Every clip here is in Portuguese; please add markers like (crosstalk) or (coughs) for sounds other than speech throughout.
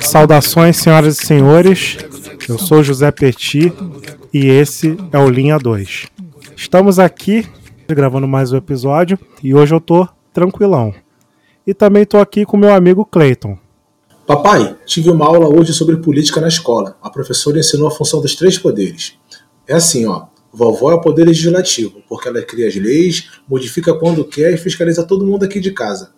Saudações, senhoras e senhores. Eu sou José Petit e esse é o Linha 2. Estamos aqui gravando mais um episódio e hoje eu tô tranquilão. E também tô aqui com meu amigo Clayton. Papai, tive uma aula hoje sobre política na escola. A professora ensinou a função dos três poderes. É assim, ó. Vovó é o poder legislativo, porque ela cria as leis, modifica quando quer e fiscaliza todo mundo aqui de casa.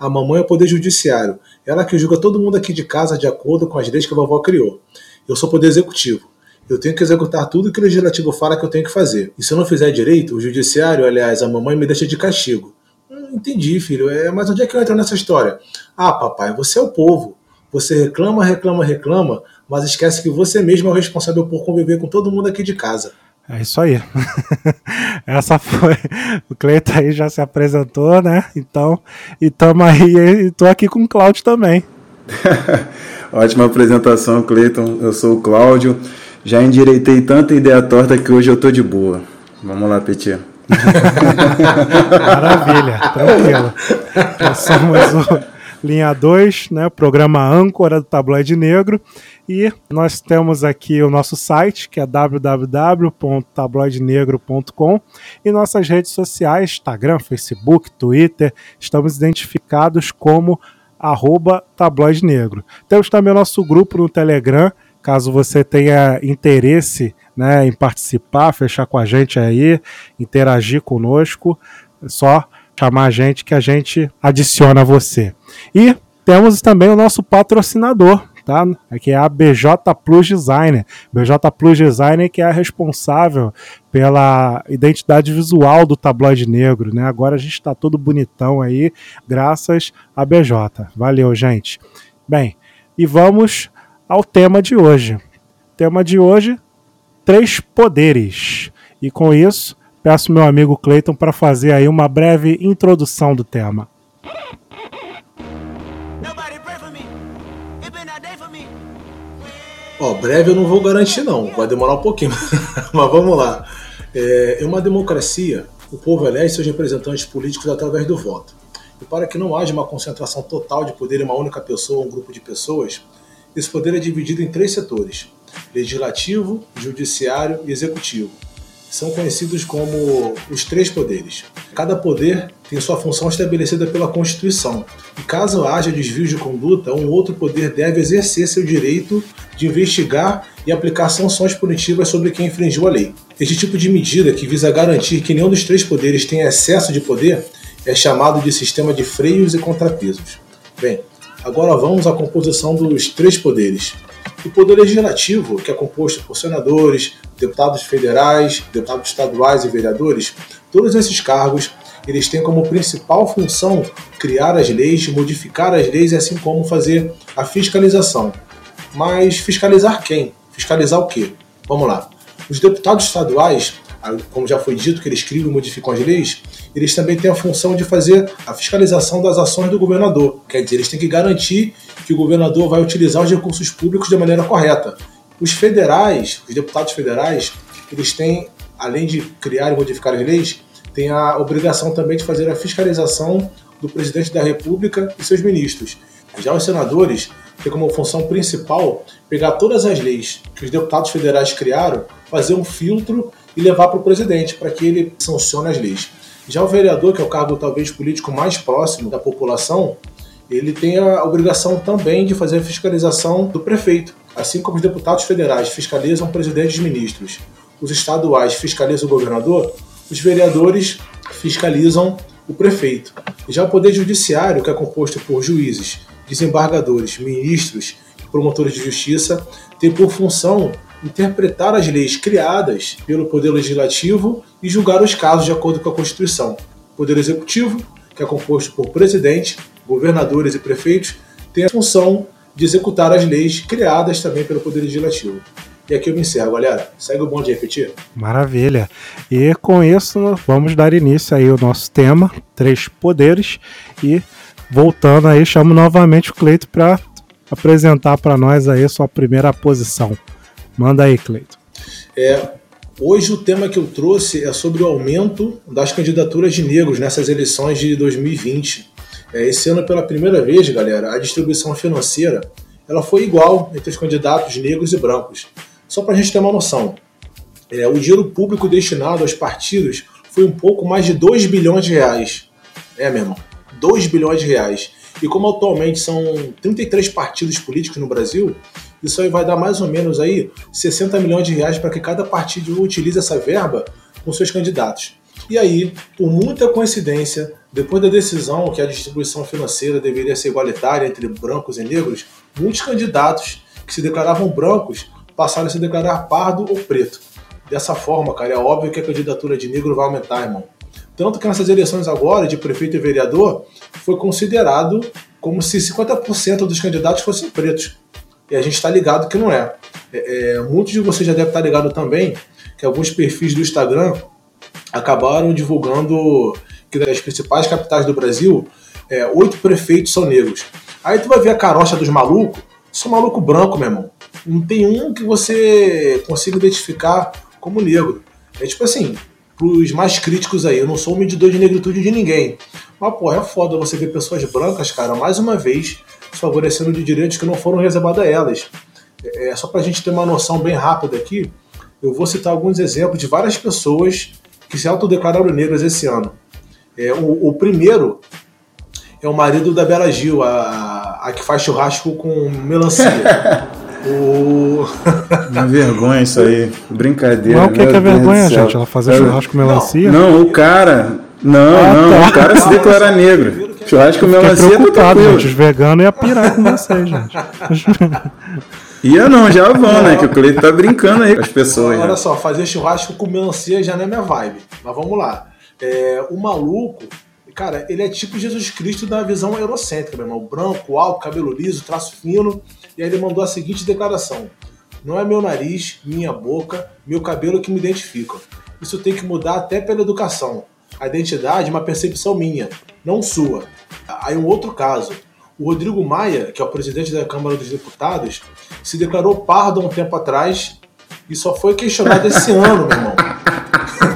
A mamãe é o poder judiciário, ela que julga todo mundo aqui de casa de acordo com as leis que a vovó criou. Eu sou o poder executivo. Eu tenho que executar tudo que o legislativo fala que eu tenho que fazer. E se eu não fizer direito, o judiciário, aliás, a mamãe me deixa de castigo. Hum, entendi, filho. É, mas onde é que eu entro nessa história? Ah, papai, você é o povo. Você reclama, reclama, reclama, mas esquece que você mesmo é o responsável por conviver com todo mundo aqui de casa. É isso aí. (laughs) Essa foi. O Cleiton aí já se apresentou, né? Então, e tamo aí, e tô aqui com o Cláudio também. (laughs) Ótima apresentação, Cleiton. Eu sou o Cláudio. Já endireitei tanta ideia torta que hoje eu tô de boa. Vamos lá, Petit. (laughs) Maravilha, tranquilo. Nós somos o Linha 2, né, programa âncora do Tabloide Negro. E nós temos aqui o nosso site, que é www.tabloidenegro.com, e nossas redes sociais, Instagram, Facebook, Twitter, estamos identificados como arroba tabloide negro. Temos também o nosso grupo no Telegram, caso você tenha interesse né, em participar, fechar com a gente aí, interagir conosco, é só chamar a gente que a gente adiciona você. E temos também o nosso patrocinador, tá? Que é a BJ Plus Designer. BJ Plus Designer que é a responsável pela identidade visual do tabloide negro, né? Agora a gente está todo bonitão aí, graças a BJ. Valeu, gente. Bem, e vamos ao tema de hoje. tema de hoje: três poderes. E com isso, Peço meu amigo Clayton para fazer aí uma breve introdução do tema. Ó, breve eu não vou garantir não, vai demorar um pouquinho, (laughs) mas vamos lá. É, em uma democracia, o povo elege seus representantes políticos através do voto. E para que não haja uma concentração total de poder em uma única pessoa ou um grupo de pessoas, esse poder é dividido em três setores: legislativo, judiciário e executivo são conhecidos como os três poderes. Cada poder tem sua função estabelecida pela Constituição. E caso haja desvio de conduta, um outro poder deve exercer seu direito de investigar e aplicar sanções punitivas sobre quem infringiu a lei. Este tipo de medida, que visa garantir que nenhum dos três poderes tenha excesso de poder, é chamado de sistema de freios e contrapesos. Bem, agora vamos à composição dos três poderes. O Poder Legislativo, que é composto por senadores, deputados federais, deputados estaduais e vereadores, todos esses cargos eles têm como principal função criar as leis, modificar as leis, assim como fazer a fiscalização. Mas fiscalizar quem? Fiscalizar o quê? Vamos lá. Os deputados estaduais, como já foi dito que eles criam e modificam as leis, eles também têm a função de fazer a fiscalização das ações do governador. Quer dizer, eles têm que garantir que o governador vai utilizar os recursos públicos de maneira correta. Os federais, os deputados federais, eles têm, além de criar e modificar as leis, têm a obrigação também de fazer a fiscalização do presidente da República e seus ministros. Já os senadores têm como função principal pegar todas as leis que os deputados federais criaram, fazer um filtro e levar para o presidente, para que ele sancione as leis. Já o vereador, que é o cargo talvez político mais próximo da população, ele tem a obrigação também de fazer a fiscalização do prefeito. Assim como os deputados federais fiscalizam o presidente e os ministros, os estaduais fiscalizam o governador, os vereadores fiscalizam o prefeito. Já o Poder Judiciário, que é composto por juízes, desembargadores, ministros e promotores de justiça, tem por função interpretar as leis criadas pelo Poder Legislativo e julgar os casos de acordo com a Constituição. O Poder Executivo, que é composto por presidente, governadores e prefeitos, tem a função de executar as leis criadas também pelo Poder Legislativo. E aqui eu me encerro, galera. Segue o bom de repetir. Maravilha. E com isso, vamos dar início aí ao nosso tema, três poderes. E voltando aí, chamo novamente o Cleito para apresentar para nós aí sua primeira posição. Manda aí, Cleito. É, hoje o tema que eu trouxe é sobre o aumento das candidaturas de negros nessas eleições de 2020. É, esse ano, pela primeira vez, galera, a distribuição financeira ela foi igual entre os candidatos negros e brancos. Só para a gente ter uma noção, é, o dinheiro público destinado aos partidos foi um pouco mais de 2 bilhões de reais. É, meu irmão, 2 bilhões de reais. E como atualmente são 33 partidos políticos no Brasil, isso aí vai dar mais ou menos aí 60 milhões de reais para que cada partido utilize essa verba com seus candidatos. E aí, por muita coincidência, depois da decisão que a distribuição financeira deveria ser igualitária entre brancos e negros, muitos candidatos que se declaravam brancos passaram a se declarar pardo ou preto. Dessa forma, cara, é óbvio que a candidatura de negro vai aumentar, irmão. Tanto que nessas eleições agora, de prefeito e vereador, foi considerado como se 50% dos candidatos fossem pretos. E a gente está ligado que não é. é, é muitos de vocês já devem estar ligados também que alguns perfis do Instagram acabaram divulgando que das principais capitais do Brasil, é, oito prefeitos são negros. Aí tu vai ver a carocha dos malucos, são maluco branco, meu irmão. Não tem um que você consiga identificar como negro. É tipo assim, pros mais críticos aí, eu não sou um medidor de negritude de ninguém. Mas, pô, é foda você ver pessoas brancas, cara, mais uma vez, favorecendo de direitos que não foram reservados a elas. É, só pra gente ter uma noção bem rápida aqui, eu vou citar alguns exemplos de várias pessoas que se autodeclararam negras esse ano. É, o, o, primeiro é o marido da Bela Gil, a, a que faz churrasco com melancia. (laughs) o... (laughs) Uma vergonha isso aí. Brincadeira. Não, o que, que é vergonha, gente? Ela fazer churrasco com melancia? Não, não, o cara. Não, ah, não, tá. o cara se declara (laughs) negro. Churrasco com melancia. Eu preocupado, gente. Os veganos iam pirar com vocês, gente. (laughs) Ia não, já vão, né? Que o Cleiton tá brincando aí com as pessoas. Olha né? só, fazer churrasco com melancia já não é minha vibe. Mas vamos lá. É, o maluco, cara, ele é tipo Jesus Cristo da visão eurocêntrica, meu irmão. Branco, alto, cabelo liso, traço fino. E aí ele mandou a seguinte declaração: Não é meu nariz, minha boca, meu cabelo que me identificam. Isso tem que mudar até pela educação. A identidade é uma percepção minha, não sua. Aí um outro caso. O Rodrigo Maia, que é o presidente da Câmara dos Deputados, se declarou pardo há um tempo atrás e só foi questionado esse (laughs) ano, meu irmão.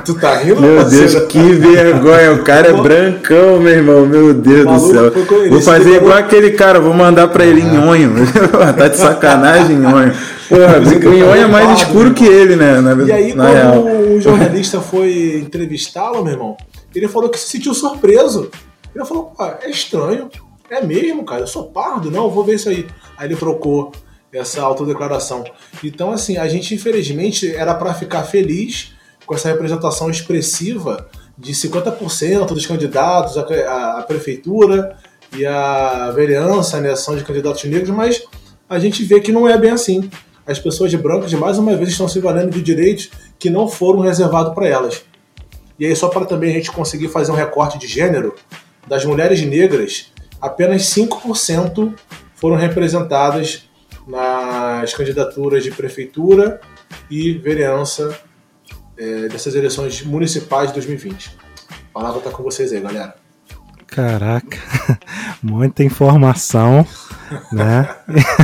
tu tá rindo? Meu Deus, que vergonha. O cara é brancão, meu irmão. Meu Deus do céu. Vou fazer igual aquele cara, vou mandar pra ele em onho. (laughs) tá de sacanagem, nhonho. Porra, o é mais escuro que ele, né? Na, e aí, quando real. o jornalista foi entrevistá-lo, meu irmão, ele falou que se sentiu surpreso. Ele falou, pô, é estranho. É mesmo, cara, eu sou pardo, não, vou ver isso aí. Aí ele trocou essa autodeclaração. Então, assim, a gente infelizmente era para ficar feliz com essa representação expressiva de 50% dos candidatos à, prefeitura e à vereança, né, são de candidatos negros, mas a gente vê que não é bem assim. As pessoas de brancas, mais uma vez, estão se valendo de direitos que não foram reservados para elas. E aí, só para também a gente conseguir fazer um recorte de gênero, das mulheres negras, apenas 5% foram representadas nas candidaturas de prefeitura e vereança é, dessas eleições municipais de 2020. A palavra está com vocês aí, galera. Caraca, (laughs) muita informação, né?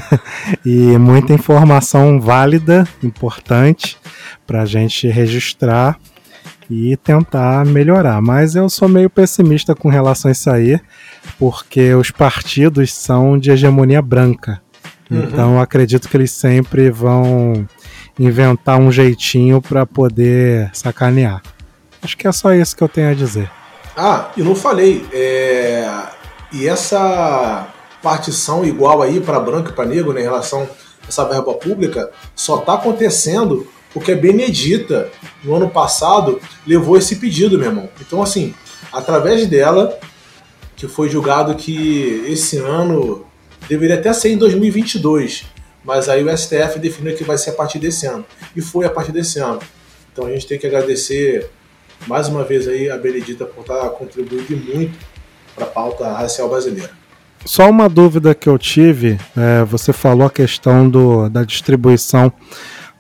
(laughs) e muita informação válida, importante, para a gente registrar e tentar melhorar. Mas eu sou meio pessimista com relação a isso aí, porque os partidos são de hegemonia branca. Uhum. Então acredito que eles sempre vão inventar um jeitinho para poder sacanear. Acho que é só isso que eu tenho a dizer. Ah, e não falei. É... E essa partição igual aí para branco e para negro né, em relação a essa verba pública só está acontecendo porque a Benedita, no ano passado, levou esse pedido, meu irmão. Então, assim, através dela, que foi julgado que esse ano deveria até ser em 2022, mas aí o STF definiu que vai ser a partir desse ano. E foi a partir desse ano. Então a gente tem que agradecer mais uma vez aí a Benedita por estar contribuindo muito para a pauta racial brasileira. Só uma dúvida que eu tive, é, você falou a questão do, da distribuição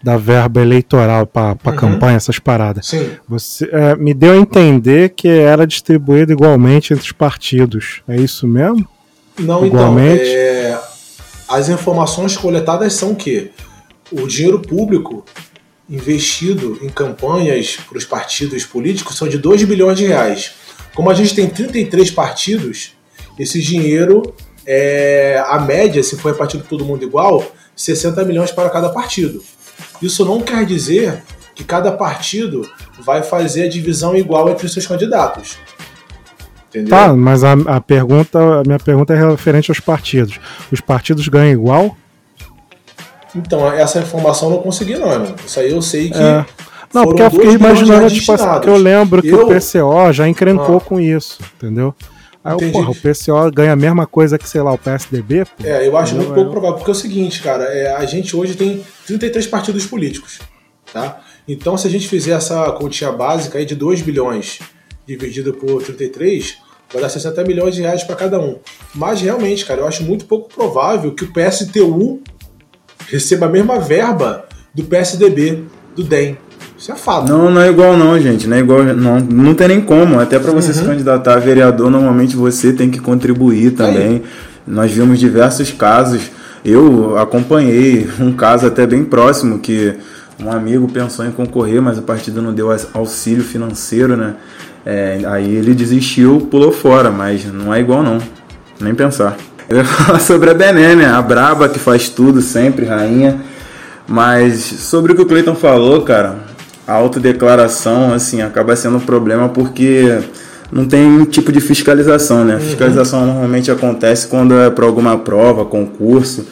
da verba eleitoral para uhum. campanha, essas paradas. Sim. Você é, me deu a entender que era distribuído igualmente entre os partidos. É isso mesmo? Não, então, igualmente? então. É, as informações coletadas são que o dinheiro público investido em campanhas para os partidos políticos são de 2 bilhões de reais. Como a gente tem 33 partidos, esse dinheiro, é, a média, se for repartido todo mundo igual, 60 milhões para cada partido. Isso não quer dizer que cada partido vai fazer a divisão igual entre os seus candidatos. Entendeu? Tá, mas a, a pergunta, a minha pergunta é referente aos partidos. Os partidos ganham igual? Então, essa informação eu não consegui, não, irmão. Isso aí eu sei que. É. Não, porque eu fiquei imaginando, tipo assim, que eu lembro que eu... o PCO já encrencou ah. com isso, entendeu? Aí, porra, o PCO ganha a mesma coisa que, sei lá, o PSDB? Pô, é, eu acho muito pouco provável, porque é o seguinte, cara, é, a gente hoje tem 33 partidos políticos, tá? Então, se a gente fizer essa continha básica aí de 2 bilhões dividido por 33, vai dar 60 milhões de reais para cada um. Mas realmente, cara, eu acho muito pouco provável que o PSTU receba a mesma verba do PSDB, do DEM. Isso é fato. Não, não é igual não, gente. Não é igual, não, não tem nem como. Até para você uhum. se candidatar a vereador, normalmente você tem que contribuir também. Aí. Nós vimos diversos casos. Eu acompanhei um caso até bem próximo que um amigo pensou em concorrer, mas o partido não deu auxílio financeiro, né? É, aí ele desistiu, pulou fora, mas não é igual não. Nem pensar. Eu ia (laughs) falar sobre a Bené, né? A braba que faz tudo sempre, rainha. Mas sobre o que o Cleiton falou, cara, a autodeclaração, assim, acaba sendo um problema porque não tem um tipo de fiscalização, né? A uhum. fiscalização normalmente acontece quando é para alguma prova, concurso.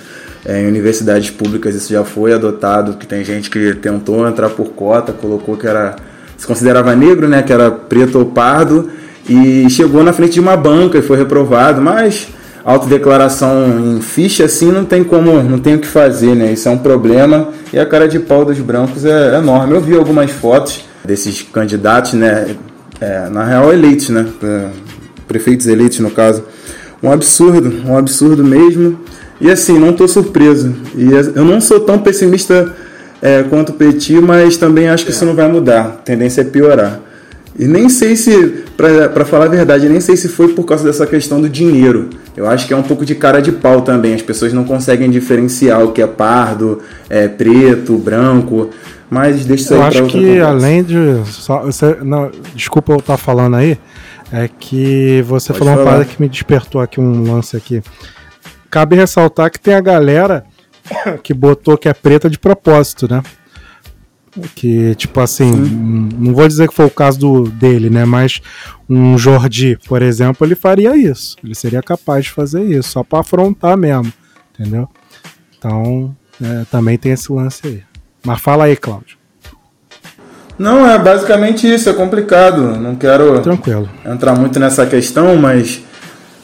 É, em universidades públicas isso já foi adotado, que tem gente que tentou entrar por cota, colocou que era se considerava negro, né, que era preto ou pardo, e chegou na frente de uma banca e foi reprovado, mas autodeclaração em ficha assim não tem como, não tem o que fazer, né? Isso é um problema e a cara de pau dos brancos é enorme. Eu vi algumas fotos desses candidatos, né? É, na real eleitos, né? É, prefeitos eleitos no caso. Um absurdo, um absurdo mesmo. E assim, não estou surpreso. E eu não sou tão pessimista é, quanto o Petit, mas também acho que isso não vai mudar. A tendência é piorar. E nem sei se, para falar a verdade, nem sei se foi por causa dessa questão do dinheiro. Eu acho que é um pouco de cara de pau também. As pessoas não conseguem diferenciar o que é pardo, é preto, branco. Mas deixa isso aí Eu acho que conversa. além de. Só, você, não, desculpa eu estar falando aí. É que você Pode falou falar. uma parada que me despertou aqui um lance aqui. Cabe ressaltar que tem a galera (coughs) que botou que é preta de propósito, né? Que, tipo assim, Sim. não vou dizer que foi o caso do, dele, né? Mas um Jordi, por exemplo, ele faria isso. Ele seria capaz de fazer isso, só para afrontar mesmo, entendeu? Então, é, também tem esse lance aí. Mas fala aí, Cláudio. Não, é basicamente isso, é complicado. Não quero Tranquilo. entrar muito nessa questão, mas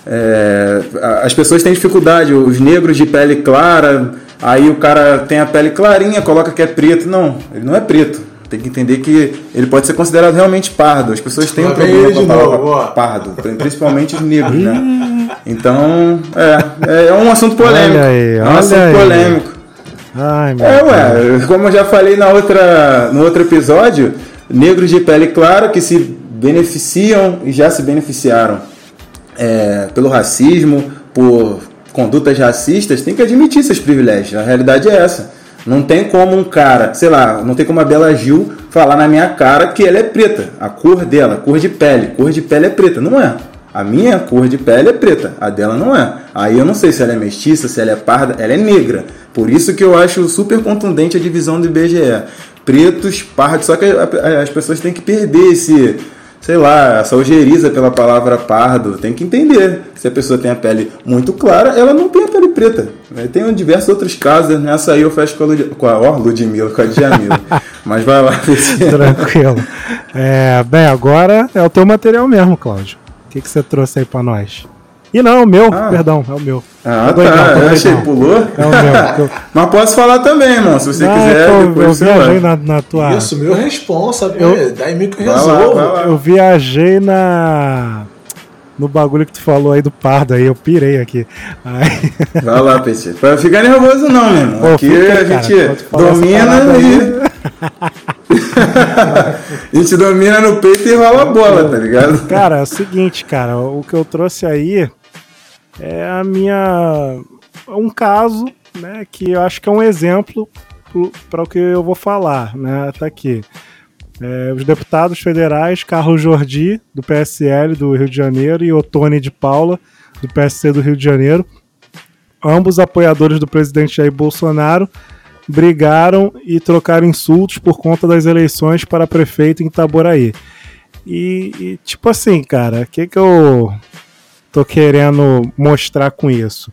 é, as pessoas têm dificuldade. Os negros de pele clara Aí o cara tem a pele clarinha, coloca que é preto. Não, ele não é preto. Tem que entender que ele pode ser considerado realmente pardo. As pessoas têm um problema com a palavra pardo, principalmente os negros, né? (laughs) Então, é, é um assunto polêmico. Olha aí, é um assunto aí. polêmico. Ai, é, ué, como eu já falei na outra, no outro episódio, negros de pele clara que se beneficiam e já se beneficiaram é, pelo racismo, por condutas racistas, tem que admitir seus privilégios. A realidade é essa. Não tem como um cara, sei lá, não tem como a Bela Gil falar na minha cara que ela é preta. A cor dela, cor de pele, cor de pele é preta. Não é. A minha cor de pele é preta, a dela não é. Aí eu não sei se ela é mestiça, se ela é parda, ela é negra. Por isso que eu acho super contundente a divisão do IBGE. Pretos, pardos, só que as pessoas têm que perder esse, sei lá, essa ojeriza pela palavra pardo. Tem que entender. Se a pessoa tem a pele muito clara, ela não tem a pele preta. Tem diversos outros casos. Nessa aí eu fecho com a, Lud... com a oh, Ludmilla, com a Djamila. (laughs) Mas vai lá. Tranquilo. É, bem, agora é o teu material mesmo, Cláudio. O que, que você trouxe aí para nós? E não, o meu, ah. perdão, é o meu. Ah, tá. eu achei, pulou? É o meu. (laughs) Mas posso falar também, irmão, se você não, quiser. Eu, depois eu viajei na, na, tua. Isso, meu responsa, eu, daí meio que eu resolvo. Eu viajei na. No bagulho que tu falou aí do pardo, aí eu pirei aqui. Aí... (laughs) Vai lá, Petit. Pra ficar nervoso, não, meu irmão. Pô, aqui fica, a gente domina e. (laughs) a gente domina no peito e rola a bola, tá ligado? Cara, é o seguinte, cara, o que eu trouxe aí é a minha. um caso, né, que eu acho que é um exemplo para o que eu vou falar, né? Tá aqui. É, os deputados federais Carlos Jordi, do PSL do Rio de Janeiro, e Otone de Paula, do PSC do Rio de Janeiro. Ambos apoiadores do presidente Jair Bolsonaro brigaram e trocaram insultos por conta das eleições para prefeito em Itaboraí. E, e tipo assim, cara, o que, que eu tô querendo mostrar com isso?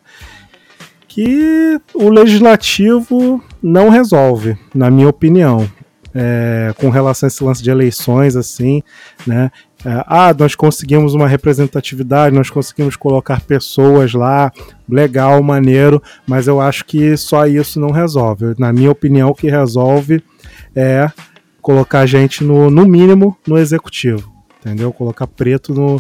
Que o legislativo não resolve, na minha opinião é, com relação a esse lance de eleições, assim, né? É, ah, nós conseguimos uma representatividade, nós conseguimos colocar pessoas lá, legal, maneiro, mas eu acho que só isso não resolve. Na minha opinião, o que resolve é colocar gente no, no mínimo no executivo, entendeu? Colocar preto no,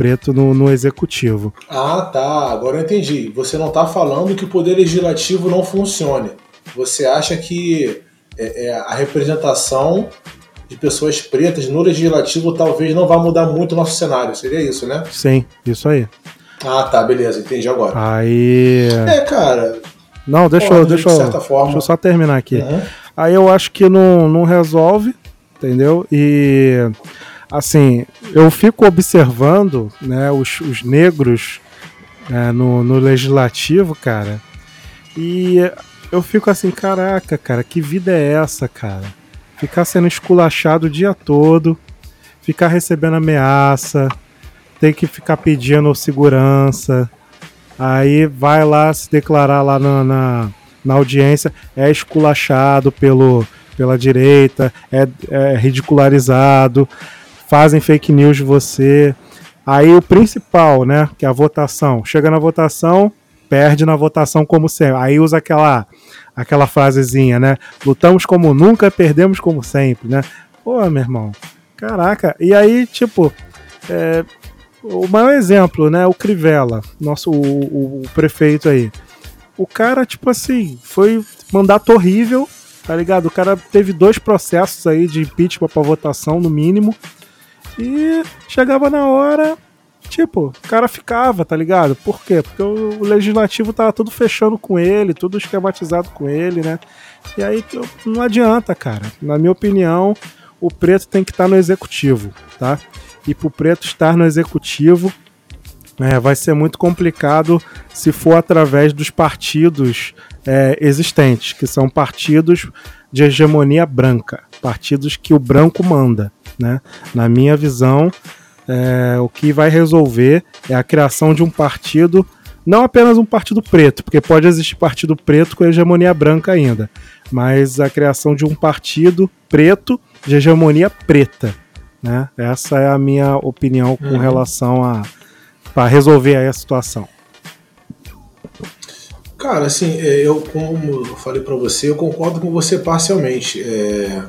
preto no, no, executivo. Ah, tá. Agora eu entendi. Você não está falando que o poder legislativo não funcione. Você acha que é, é, a representação de pessoas pretas no legislativo talvez não vá mudar muito o nosso cenário. Seria isso, né? Sim, isso aí. Ah, tá, beleza, entendi agora. Aí. É, cara. Não, deixa, eu, deixa, eu, forma... deixa eu só terminar aqui. Uhum. Aí eu acho que não, não resolve, entendeu? E assim, eu fico observando né, os, os negros é, no, no legislativo, cara, e eu fico assim, caraca, cara, que vida é essa, cara? Ficar sendo esculachado o dia todo, ficar recebendo ameaça, tem que ficar pedindo segurança, aí vai lá se declarar lá na, na, na audiência, é esculachado pelo, pela direita, é, é ridicularizado, fazem fake news de você. Aí o principal, né, que é a votação. Chega na votação, perde na votação como sempre. Aí usa aquela aquela frasezinha, né? Lutamos como nunca, perdemos como sempre, né? Pô, meu irmão, caraca. E aí, tipo, é, o maior exemplo, né? O Crivella, nosso o, o, prefeito aí. O cara, tipo assim, foi mandato horrível, tá ligado? O cara teve dois processos aí de impeachment pra votação, no mínimo. E chegava na hora, Tipo, o cara ficava, tá ligado? Por quê? Porque o, legislativo tava tudo fechando com ele, tudo esquematizado com ele, né? E aí não adianta, cara. Na minha opinião, o preto tem que estar tá no executivo, tá? E pro preto estar no executivo, é, vai ser muito complicado se for através dos partidos é, existentes, que são partidos de hegemonia branca, partidos que o branco manda, né? Na minha visão, é, o que vai resolver é a criação de um partido, não apenas um partido preto, porque pode existir partido preto com hegemonia branca ainda, mas a criação de um partido preto de hegemonia preta. Né? Essa é a minha opinião com uhum. relação a para resolver aí a situação. Cara, assim, é, eu como eu falei para você, eu concordo com você parcialmente. É,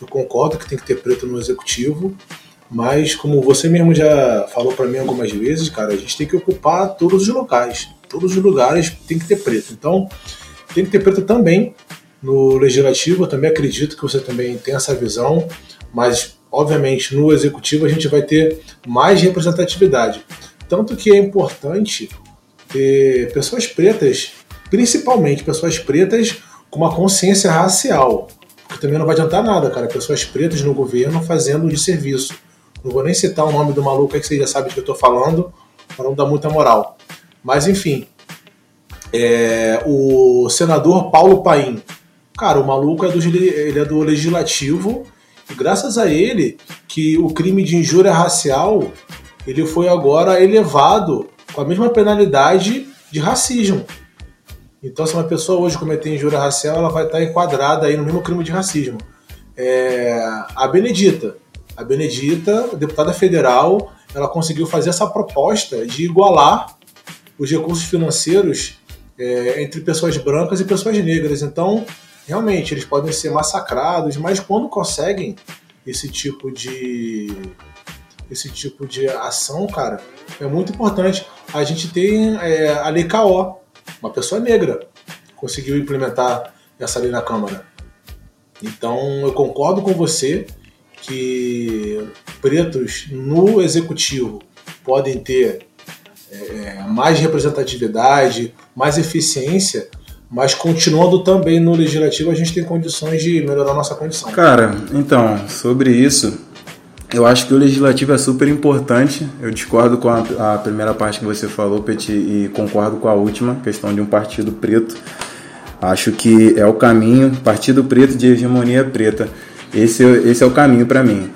eu concordo que tem que ter preto no executivo. Mas, como você mesmo já falou para mim algumas vezes, cara, a gente tem que ocupar todos os locais. Todos os lugares tem que ter preto. Então, tem que ter preto também no legislativo. Eu também acredito que você também tem essa visão. Mas, obviamente, no executivo a gente vai ter mais representatividade. Tanto que é importante ter pessoas pretas, principalmente pessoas pretas com uma consciência racial. Porque também não vai adiantar nada, cara, pessoas pretas no governo fazendo de serviço. Não vou nem citar o nome do maluco aí que você já sabe de que eu estou falando, para não dar muita moral. Mas enfim, é, o senador Paulo Paim. Cara, o maluco é do, ele é do legislativo e graças a ele que o crime de injúria racial ele foi agora elevado com a mesma penalidade de racismo. Então, se uma pessoa hoje cometer injúria racial, ela vai estar enquadrada aí no mesmo crime de racismo. É, a Benedita, a Benedita, deputada federal, ela conseguiu fazer essa proposta de igualar os recursos financeiros é, entre pessoas brancas e pessoas negras. Então, realmente, eles podem ser massacrados, mas quando conseguem esse tipo de esse tipo de ação, cara, é muito importante. A gente tem é, a Lei KO, uma pessoa negra conseguiu implementar essa lei na Câmara. Então, eu concordo com você que pretos no executivo podem ter é, mais representatividade, mais eficiência, mas continuando também no legislativo, a gente tem condições de melhorar nossa condição. Cara, então, sobre isso, eu acho que o legislativo é super importante. Eu discordo com a, a primeira parte que você falou, Petit, e concordo com a última, questão de um partido preto. Acho que é o caminho, partido preto de hegemonia preta. Esse, esse é o caminho para mim.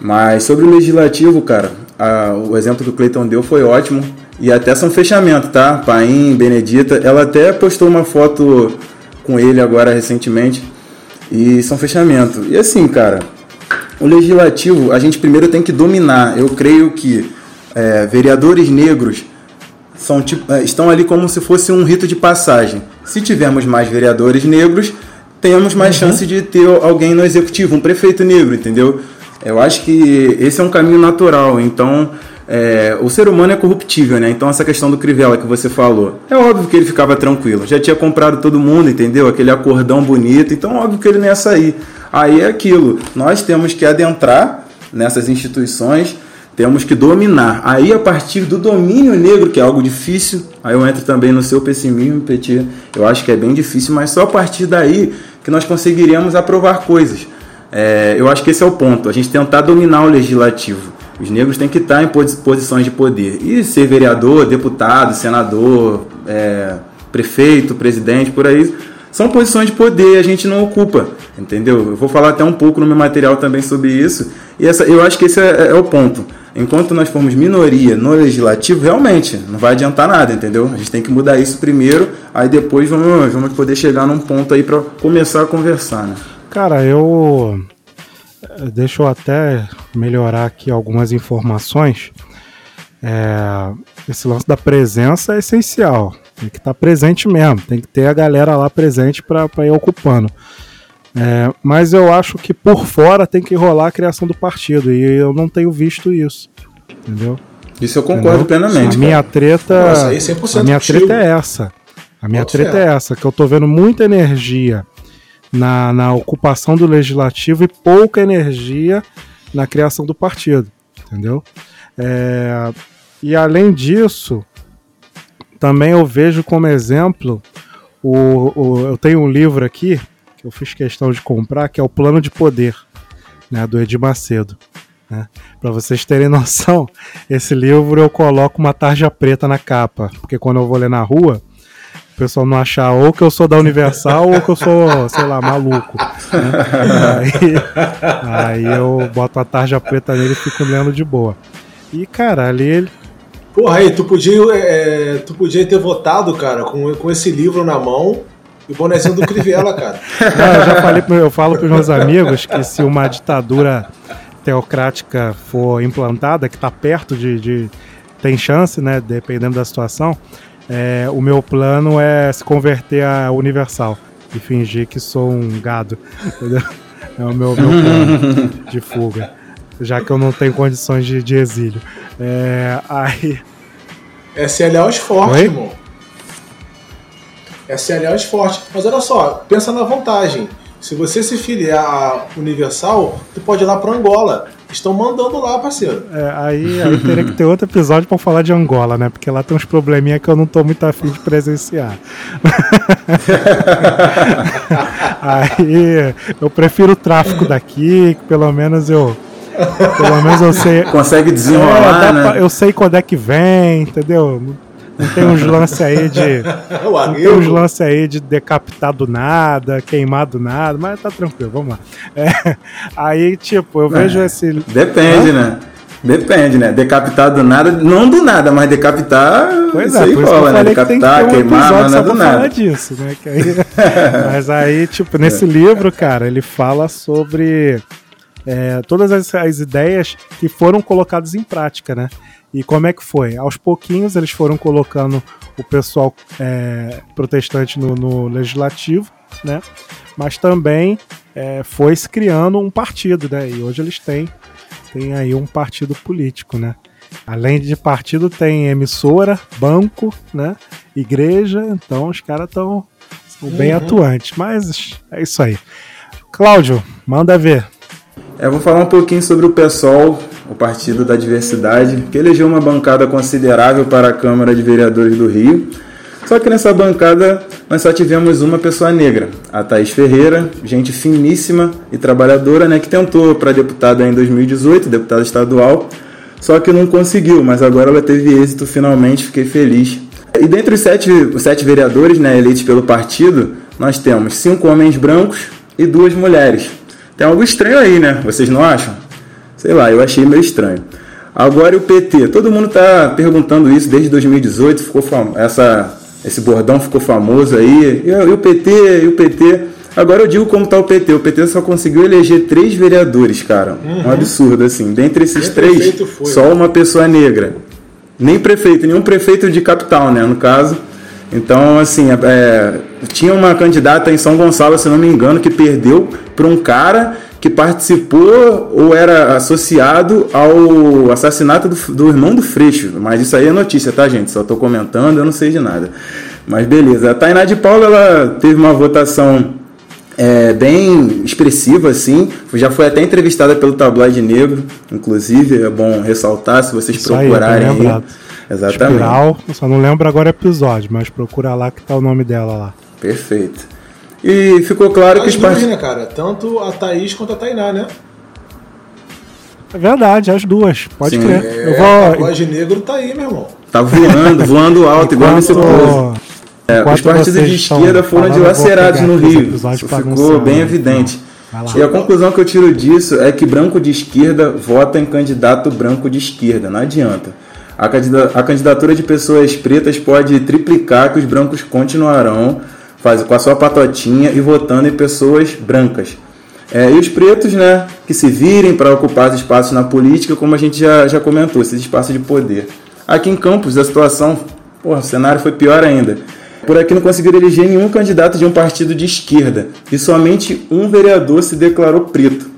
Mas sobre o legislativo, cara, a, o exemplo que o Cleiton deu foi ótimo. E até são fechamento, tá? Paim, Benedita. Ela até postou uma foto com ele agora recentemente. E são fechamento. E assim, cara, o legislativo a gente primeiro tem que dominar. Eu creio que é, vereadores negros são, tipo, é, estão ali como se fosse um rito de passagem. Se tivermos mais vereadores negros, temos mais uhum. chance de ter alguém no executivo, um prefeito negro, entendeu? Eu acho que esse é um caminho natural. Então, é, o ser humano é corruptível, né? Então, essa questão do Crivella que você falou, é óbvio que ele ficava tranquilo. Já tinha comprado todo mundo, entendeu? Aquele acordão bonito. Então, óbvio que ele não ia sair. Aí é aquilo. Nós temos que adentrar nessas instituições, temos que dominar. Aí, a partir do domínio negro, que é algo difícil, aí eu entro também no seu pessimismo, Petit. Eu acho que é bem difícil, mas só a partir daí que nós conseguiríamos aprovar coisas. É, eu acho que esse é o ponto, a gente tentar dominar o legislativo. Os negros têm que estar em posições de poder. E ser vereador, deputado, senador, é, prefeito, presidente, por aí, são posições de poder a gente não ocupa, entendeu? Eu vou falar até um pouco no meu material também sobre isso. E essa, eu acho que esse é, é o ponto. Enquanto nós formos minoria no legislativo, realmente não vai adiantar nada, entendeu? A gente tem que mudar isso primeiro, aí depois vamos, vamos poder chegar num ponto aí para começar a conversar, né? Cara, eu. Deixa eu até melhorar aqui algumas informações. É... Esse lance da presença é essencial. Tem que estar tá presente mesmo. Tem que ter a galera lá presente para ir ocupando. É... Mas eu acho que por fora tem que rolar a criação do partido. E eu não tenho visto isso. Entendeu? Isso eu concordo entendeu? plenamente. A minha treta. Nossa, é a minha treta é essa. A minha treta é essa, que eu tô vendo muita energia na, na ocupação do legislativo e pouca energia na criação do partido, entendeu? É, e além disso, também eu vejo como exemplo o, o, eu tenho um livro aqui que eu fiz questão de comprar que é o Plano de Poder, né, do Edir Macedo. Né? Para vocês terem (laughs) noção, esse livro eu coloco uma tarja preta na capa, porque quando eu vou ler na rua o pessoal não achar ou que eu sou da Universal ou que eu sou, sei lá, maluco. Né? Aí, aí, eu boto a tarja preta nele e fico lendo de boa. E, cara, ali ele. Porra, aí, tu podia, é, tu podia ter votado, cara, com, com esse livro na mão e o bonezinho do Crivella, (laughs) cara. Não, eu já falei, eu falo para os meus amigos que se uma ditadura teocrática for implantada, que está perto de, de. tem chance, né, dependendo da situação é, o meu plano é se converter a Universal e fingir que sou um gado. Entendeu? É o meu, meu plano de fuga. Já que eu não tenho condições de, de exílio. É, aí. SLA é o esporte, Oi? irmão. SLA é o esporte. Mas olha só, pensa na vantagem. Se você se filiar a Universal, tu pode ir lá para Angola. Estão mandando lá, parceiro. É, aí, aí teria que ter outro episódio para falar de Angola, né? Porque lá tem uns probleminha que eu não tô muito afim de presenciar. (laughs) aí eu prefiro o tráfico daqui, que pelo menos eu. Pelo menos eu sei. Consegue desenrolar, é, né? Pra, eu sei quando é que vem, entendeu? Não tem uns lances aí de. (laughs) não tem uns lances aí de decapitar do nada, queimar do nada, mas tá tranquilo, vamos lá. É, aí, tipo, eu vejo é, esse. Depende, Hã? né? Depende, né? Decapitar do nada, não do nada, mas decapitar. Pois é, rola, né? Decapitar, que que um queimar, mas não é do nada. disso, né? Aí... (laughs) mas aí, tipo, nesse é. livro, cara, ele fala sobre é, todas as, as ideias que foram colocadas em prática, né? E como é que foi? Aos pouquinhos eles foram colocando o pessoal é, protestante no, no, legislativo, né? Mas também é, foi se criando um partido, né? E hoje eles têm, têm aí um partido político, né? Além de partido tem emissora, banco, né? Igreja, então os caras estão bem uhum. atuantes. Mas é isso aí. Cláudio, manda ver. Eu vou falar um pouquinho sobre o PSOL, o Partido da Diversidade, que elegeu uma bancada considerável para a Câmara de Vereadores do Rio. Só que nessa bancada nós só tivemos uma pessoa negra, a Thaís Ferreira, gente finíssima e trabalhadora, né, que tentou para deputada em 2018, deputada estadual, só que não conseguiu, mas agora ela teve êxito finalmente, fiquei feliz. E dentre os sete, os sete vereadores né, eleitos pelo partido, nós temos cinco homens brancos e duas mulheres. Tem algo estranho aí, né? Vocês não acham? Sei lá, eu achei meio estranho. Agora o PT, todo mundo está perguntando isso desde 2018, ficou fam... essa esse bordão ficou famoso aí. E, o PT, e o PT. Agora eu digo como está o PT. O PT só conseguiu eleger três vereadores, cara. Uhum. Um absurdo, assim. Dentre esses Nem três, foi, só né? uma pessoa negra. Nem prefeito, nenhum prefeito de capital, né? No caso. Então, assim, é, é tinha uma candidata em São Gonçalo, se não me engano, que perdeu para um cara que participou ou era associado ao assassinato do, do, irmão do Freixo. Mas isso aí é notícia, tá, gente? Só estou comentando, eu não sei de nada. Mas beleza. A Tainá de Paula ela teve uma votação é, bem expressiva, assim. Já foi até entrevistada pelo Tabloide Negro, inclusive. É bom ressaltar se vocês isso procurarem aí. aí. Exatamente. Espiral, só não lembro agora o episódio, mas procura lá que tá o nome dela lá. Perfeito. E ficou claro as que os parceiros. né, cara? Tanto a Thaís quanto a Tainá, né? É verdade, as duas. Pode Sim. crer. É, eu vou... O de negro tá aí, meu irmão. Tá voando, voando alto, igual nesse povo. É, os partidos de esquerda foram dilacerados no Rio. Isso ficou bem evidente. E a conclusão que eu tiro disso é que branco de esquerda vota em candidato branco de esquerda. Não adianta. A candidatura de pessoas pretas pode triplicar que os brancos continuarão faz, com a sua patotinha e votando em pessoas brancas. É, e os pretos, né, que se virem para ocupar os espaços na política, como a gente já, já comentou, esses espaços de poder. Aqui em Campos, a situação, porra, o cenário foi pior ainda. Por aqui não conseguiram eleger nenhum candidato de um partido de esquerda e somente um vereador se declarou preto.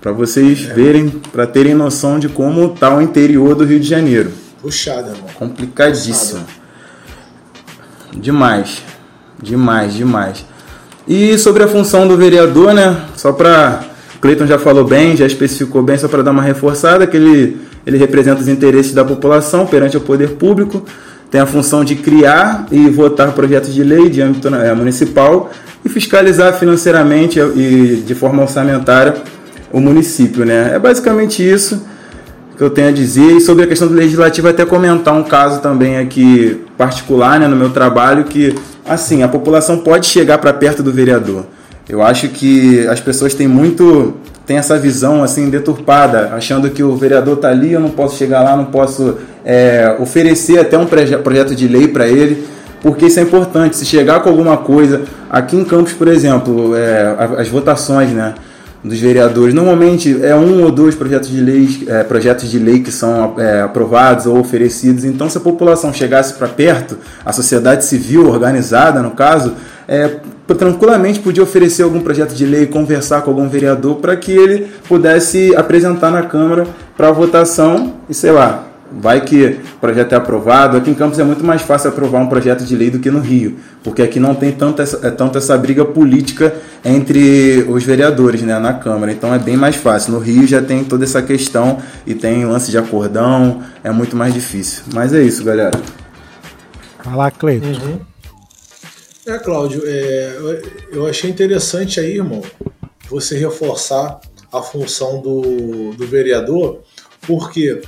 Para vocês é. verem, para terem noção de como está o interior do Rio de Janeiro. Puxada, mano. Complicadíssimo. Puxada. Demais. Demais, demais. E sobre a função do vereador, né? Só para. Cleiton já falou bem, já especificou bem, só para dar uma reforçada, que ele, ele representa os interesses da população perante o poder público, tem a função de criar e votar projetos de lei de âmbito é, municipal e fiscalizar financeiramente e de forma orçamentária o município, né? É basicamente isso que eu tenho a dizer. E sobre a questão do legislativo, até comentar um caso também aqui particular, né, no meu trabalho, que assim, a população pode chegar para perto do vereador. Eu acho que as pessoas têm muito tem essa visão assim deturpada, achando que o vereador está ali, eu não posso chegar lá, não posso é, oferecer até um projeto de lei para ele, porque isso é importante. Se chegar com alguma coisa, aqui em Campos, por exemplo, é, as votações, né? Dos vereadores. Normalmente é um ou dois projetos de lei, é, projetos de lei que são é, aprovados ou oferecidos. Então, se a população chegasse para perto, a sociedade civil organizada, no caso, é, tranquilamente podia oferecer algum projeto de lei, conversar com algum vereador para que ele pudesse apresentar na Câmara para votação e sei lá, vai que o projeto é aprovado. Aqui em Campos é muito mais fácil aprovar um projeto de lei do que no Rio, porque aqui não tem tanta essa, é, tanto essa briga política entre os vereadores né, na Câmara. Então é bem mais fácil. No Rio já tem toda essa questão e tem lance de acordão, é muito mais difícil. Mas é isso, galera. Vai lá, Cleiton. Uhum. É, Cláudio, é, eu achei interessante aí, irmão, você reforçar a função do, do vereador, porque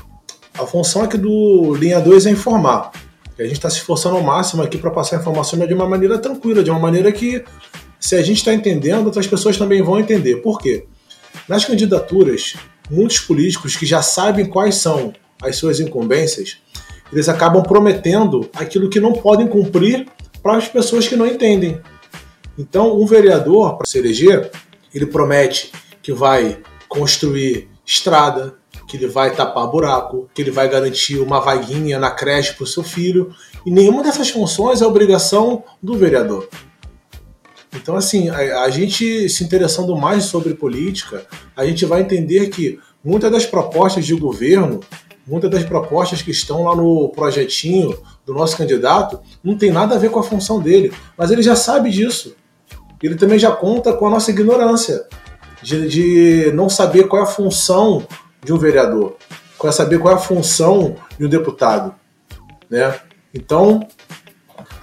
a função aqui do linha 2 é informar. E a gente está se esforçando ao máximo aqui para passar a informação de uma maneira tranquila, de uma maneira que, se a gente está entendendo, outras pessoas também vão entender. Por quê? Nas candidaturas, muitos políticos que já sabem quais são as suas incumbências, eles acabam prometendo aquilo que não podem cumprir para as pessoas que não entendem. Então, um vereador, para se eleger, ele promete que vai construir estrada, que ele vai tapar buraco, que ele vai garantir uma vaguinha na creche para o seu filho. E nenhuma dessas funções é obrigação do vereador. Então, assim, a, a, gente se interessando mais sobre política, a gente vai entender que muitas das propostas de governo, muitas das propostas que estão lá no projetinho do nosso candidato, não tem nada a ver com a função dele. Mas ele já sabe disso. Ele também já conta com a nossa ignorância de, de não saber qual é a função de um vereador, para saber qual é a função de um deputado, né? Então,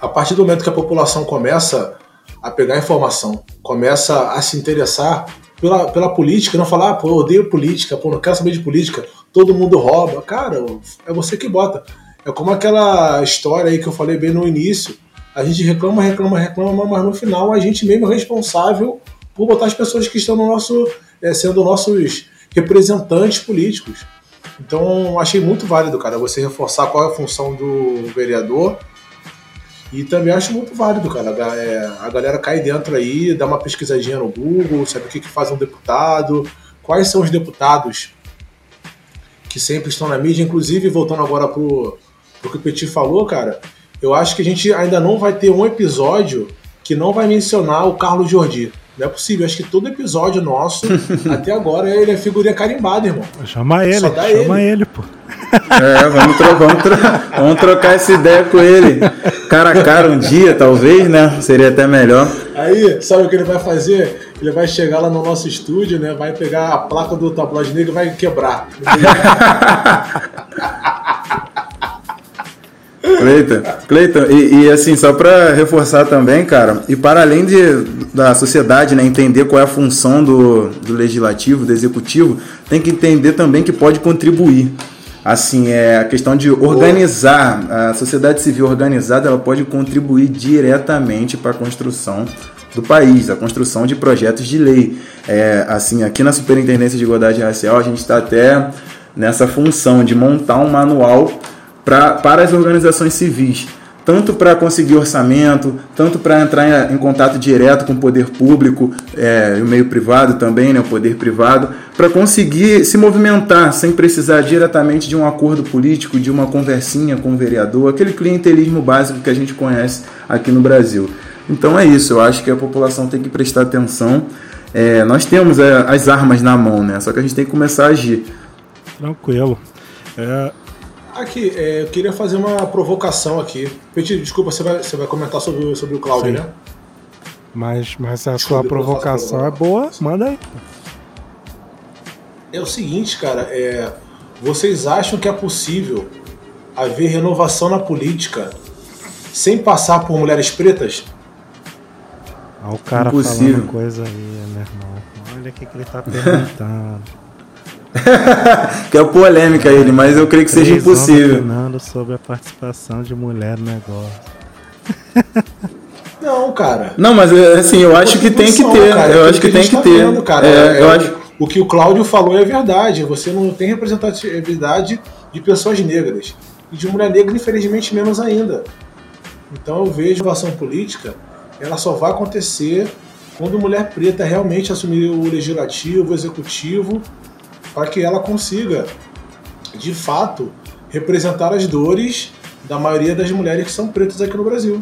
a partir do momento que a população começa a pegar informação, começa a se interessar pela, pela política, não falar, ah, pô, eu odeio política, pô, não quero saber de política, todo mundo rouba. Cara, é você que bota. É como aquela história aí que eu falei bem no início. A gente reclama, reclama, reclama, mas no final a gente mesmo é responsável por botar as pessoas que estão no nosso, é, sendo nossos representantes políticos. Então achei muito válido, cara, você reforçar qual é a função do vereador. E também acho muito válido, cara. É, a galera cai dentro aí, dá uma pesquisadinha no Google, sabe o que, que faz um deputado, quais são os deputados que sempre estão na mídia. Inclusive, voltando agora pro, pro que o Petit falou, cara, eu acho que a gente ainda não vai ter um episódio que não vai mencionar o Carlos Jordi. Não é possível. Acho que todo episódio nosso, (laughs) até agora, ele é figurinha carimbada, irmão. Chama ele, chama ele. ele, pô. É, vamos, tro vamos, tro vamos trocar essa ideia com ele. Cara a cara um dia, talvez, né? Seria até melhor. Aí, sabe o que ele vai fazer? Ele vai chegar lá no nosso estúdio, né? Vai pegar a placa do tabloide negro e vai quebrar. (laughs) Cleiton, Cleiton e, e, assim, só para reforçar também, cara, e para além de, da sociedade né, entender qual é a função do, do legislativo, do executivo, tem que entender também que pode contribuir. Assim, é a questão de organizar, a sociedade civil organizada, ela pode contribuir diretamente para a construção do país, a construção de projetos de lei. É, assim, aqui na Superintendência de Igualdade Racial, a gente está até nessa função de montar um manual pra, para as organizações civis, tanto para conseguir orçamento, tanto para entrar em, em, contato direto com o poder público é, o meio privado também, né, o poder privado, para conseguir se movimentar sem precisar diretamente de um acordo político, de uma conversinha com o vereador, aquele clientelismo básico que a gente conhece aqui no Brasil. Então é isso, eu acho que a população tem que prestar atenção. É, nós temos é, as armas na mão, né? Só que a gente tem que começar a agir. Tranquilo. É, Aqui, é, eu queria fazer uma provocação aqui. Petit, desculpa, você vai, você vai comentar sobre, sobre o Cláudio, né? Mas, mas a desculpa, sua provocação é boa, manda aí. É o seguinte, cara, é, vocês acham que é possível haver renovação na política sem passar por mulheres pretas? Olha o cara Impossível. falando coisa aí, meu irmão. Olha o que, que ele tá perguntando. (laughs) que é polêmica ele, mas eu creio que seja impossível. sobre a participação de mulher no negócio. Não, cara. Não, mas é, assim, eu acho que tem que ter. Cara, eu acho que, que tem que tá ter. Vendo, cara. É, é, eu acho... O que o Cláudio falou é verdade. Você não tem representatividade de pessoas negras. E de mulher negra, infelizmente, menos ainda. Então eu vejo a ação política, ela só vai acontecer quando mulher preta realmente assumir o legislativo, o executivo para que ela consiga, de fato, representar as dores da maioria das mulheres que são pretas aqui no Brasil.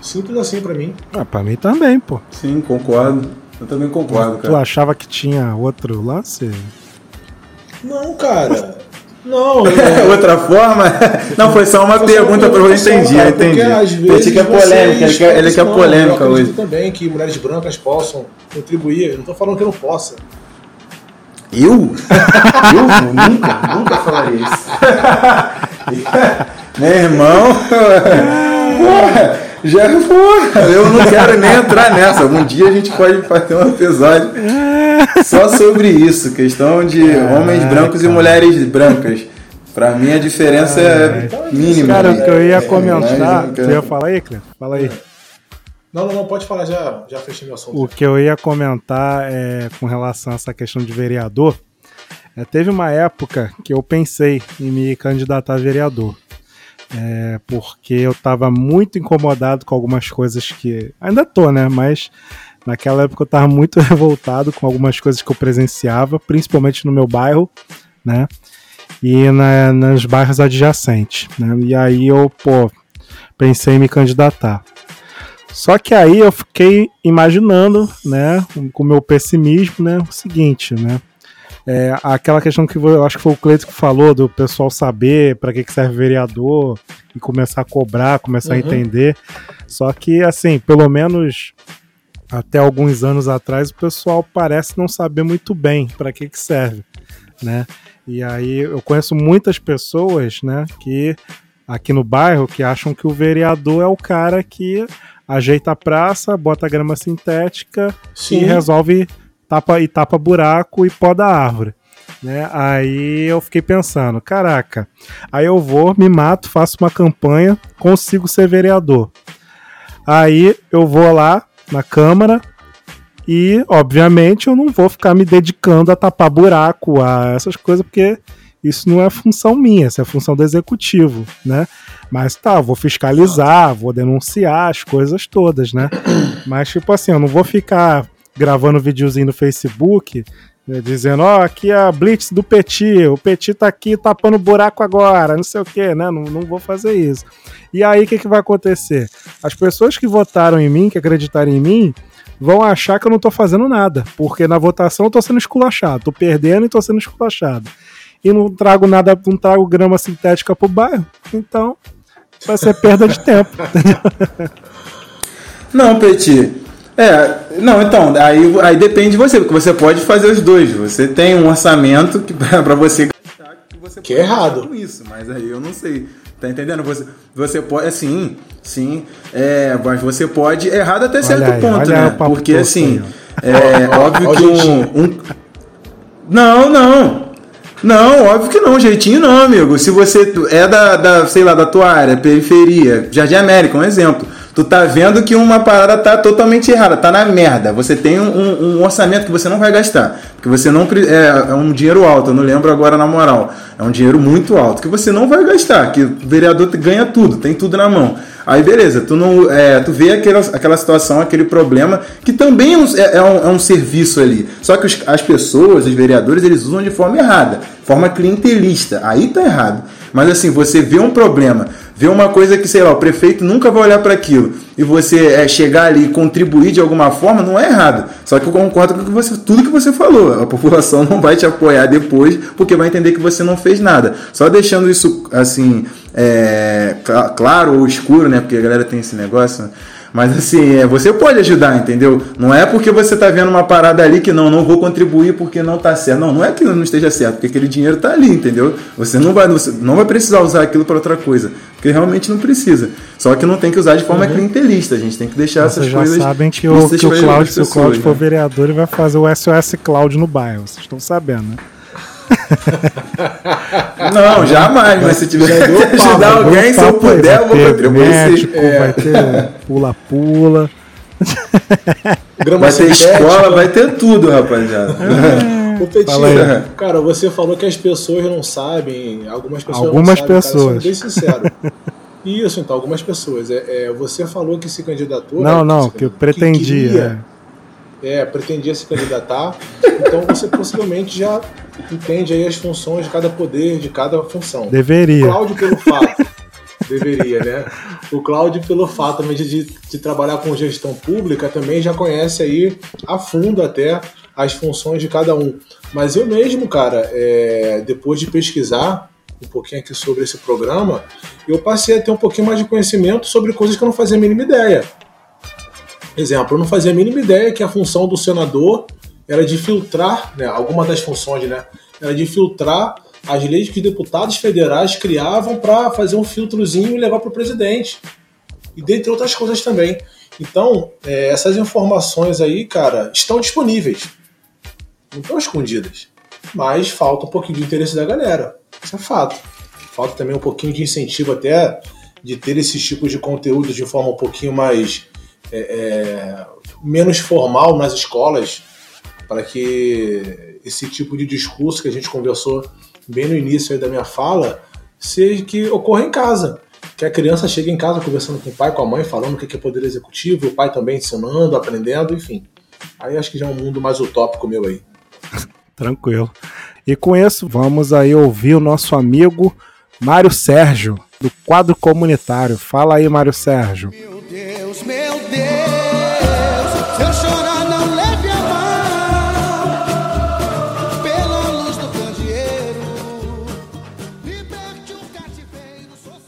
Simples assim para mim. Ah, para mim também, pô. Sim, concordo. Eu também concordo, cara. Tu achava que tinha outro lance? Não, cara. Não, (laughs) é... outra forma? Não, foi só uma foi pergunta para eu entendi, cara, entendi. Às vezes ele quer polêmica, ele quer, ele quer polêmica eu hoje. também que mulheres brancas possam contribuir. Eu não tô falando que não possa. Eu? Eu nunca, nunca falaria isso. (laughs) Meu irmão, já foi. Eu não quero nem entrar nessa. Um dia a gente pode fazer um episódio só sobre isso, questão de homens brancos e mulheres brancas. Pra mim a diferença é mínima. Cara, o que eu ia comentar, você ia falar aí, Cleber? Fala aí. Não, não, não, pode falar, já, já fechei meu assunto. O que eu ia comentar é com relação a essa questão de vereador. É, teve uma época que eu pensei em me candidatar a vereador. É, porque eu estava muito incomodado com algumas coisas que. Ainda tô, né? Mas naquela época eu estava muito (laughs) revoltado com algumas coisas que eu presenciava, principalmente no meu bairro, né? E na, nos bairros adjacentes. Né? E aí eu, pô, pensei em me candidatar. Só que aí eu fiquei imaginando, né, com o meu pessimismo, né, o seguinte, né, é, aquela questão que eu acho que foi o Cleito que falou do pessoal saber para que, que serve vereador e começar a cobrar, começar uhum. a entender. Só que, assim, pelo menos até alguns anos atrás, o pessoal parece não saber muito bem para que, que serve, né? E aí eu conheço muitas pessoas, né, que aqui no bairro que acham que o vereador é o cara que ajeita a praça, bota grama sintética Sim. e resolve tapa e tapa buraco e poda a árvore. Né? Aí eu fiquei pensando, caraca, aí eu vou, me mato, faço uma campanha, consigo ser vereador. Aí eu vou lá na Câmara e, obviamente, eu não vou ficar me dedicando a tapar buraco, a essas coisas, porque isso não é função minha, isso é função do executivo, né? Mas tá, vou fiscalizar, vou denunciar as coisas todas, né? (clears throat) Mas, tipo assim, eu não vou ficar gravando videozinho no Facebook né, dizendo, ó, oh, aqui é a Blitz do Petit, o Petit tá aqui tapando buraco agora, não sei o que, né? Não, não vou fazer isso. E aí, o que, que vai acontecer? As pessoas que votaram em mim, que acreditaram em mim, vão achar que eu não tô fazendo nada, porque na votação eu tô sendo esculachado, tô perdendo e tô sendo esculachado. E não trago nada, não trago grama sintética pro bairro, então vai ser perda de tempo. (laughs) não, Petit. É, não, então, aí, aí depende de você, porque você pode fazer os dois. Você tem um orçamento que (laughs) para você gastar que você que é errado com isso, mas aí eu não sei. Tá entendendo? Você, você pode, assim, sim, é, mas você pode errado até certo aí, ponto, né? Porque assim, aí, é (laughs) óbvio que um, um, Não, não. Não, óbvio que não, jeitinho não, amigo. Se você é da, da, sei lá, da tua área, periferia, Jardim América, um exemplo. Tu tá vendo que uma parada tá totalmente errada, tá na merda. Você tem um, um orçamento que você não vai gastar. Porque você não. É, é, um dinheiro alto, eu não lembro agora na moral. É um dinheiro muito alto que você não vai gastar. Que o vereador ganha tudo, tem tudo na mão. Aí beleza, tu, não, é, tu vê aquela, aquela situação, aquele problema, que também é um, é, é um, é um serviço ali. Só que os, as pessoas, os vereadores, eles usam de forma errada, forma clientelista. Aí tá errado. Mas assim, você vê um problema, vê uma coisa que, sei lá, o prefeito nunca vai olhar para aquilo e você é, chegar ali e contribuir de alguma forma, não é errado. Só que eu concordo com você, tudo que você falou. A população (laughs) não vai te apoiar depois porque vai entender que você não fez nada. Só deixando isso assim, é, claro ou escuro, né? Porque a galera tem esse negócio. Mas assim, é, você pode ajudar, entendeu? Não é porque você tá vendo uma parada ali que não, não vou contribuir porque não tá certo. Não, não é que não esteja certo, porque aquele dinheiro tá ali, entendeu? Você não vai, você não vai precisar usar aquilo para outra coisa, porque realmente não precisa. Só que não tem que usar de forma uhum. clientelista, a gente tem que deixar Vocês essas já coisas. sabem que o, que o Cláudio, se o Cláudio for né? vereador, ele vai fazer o SOS Cláudio no bairro. Vocês estão sabendo, né? (laughs) Não, jamais, mas se tiver que ajudar alguém, se eu puder, eu vou contribuir. Médico, é. Vai ter pula-pula. (laughs) vai ter escola, vai ter tudo, rapaziada. É. (laughs) Ô, Petinho, cara, você falou que as pessoas não sabem, algumas pessoas algumas não sabem, pessoas. Cara, bem sincero. Isso, então, algumas pessoas. É, é, você falou que se candidatou. Não, né, não, que eu pretendia. Que queria, é. pretendia se candidatar. então você possivelmente já entende aí as funções de cada poder, de cada função. Deveria. O Cláudio, pelo fato. deveria, né? O Cláudio, pelo fato também de, de trabalhar com gestão pública, também já conhece aí a fundo até as funções de cada um. Mas eu mesmo, cara, é, depois de pesquisar um pouquinho aqui sobre esse programa, eu passei a ter um pouquinho mais de conhecimento sobre coisas que eu não fazia a mínima ideia. Exemplo, eu não fazia a mínima ideia que a função do senador era de filtrar, né, alguma das funções, né, era de filtrar as leis que os deputados federais criavam para fazer um filtrozinho e levar para o presidente. E dentre outras coisas também. Então, é, essas informações aí, cara, estão disponíveis. Não estão escondidas. Mas falta um pouquinho de interesse da galera. Isso é fato. Falta também um pouquinho de incentivo até de ter esses tipos de conteúdo de forma um pouquinho mais é, é, menos formal nas escolas, para que esse tipo de discurso que a gente conversou bem no início da minha fala seja que ocorra em casa. Que a criança chegue em casa conversando com o pai, com a mãe, falando o que é poder executivo, o pai também ensinando, aprendendo, enfim. Aí acho que já é um mundo mais utópico meu aí. (laughs) Tranquilo. E com isso, vamos aí ouvir o nosso amigo Mário Sérgio, do quadro comunitário. Fala aí, Mário Sérgio. Your shoulder.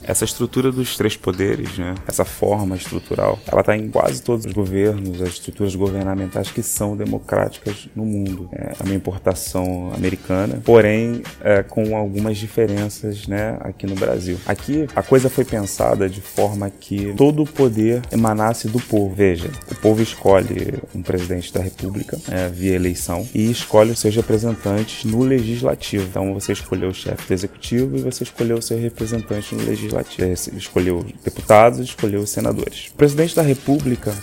Essa estrutura dos três poderes, né? essa forma estrutural, ela está em quase todos os governos, as estruturas governamentais que são democráticas no mundo. É uma importação americana, porém é, com algumas diferenças né, aqui no Brasil. Aqui a coisa foi pensada de forma que todo o poder emanasse do povo. Veja, o povo escolhe um presidente da República é, via eleição e escolhe os seus representantes no legislativo. Então você escolheu o chefe do executivo e você escolheu o seu representante no legislativo. Você escolheu deputados escolheu senadores. O presidente da República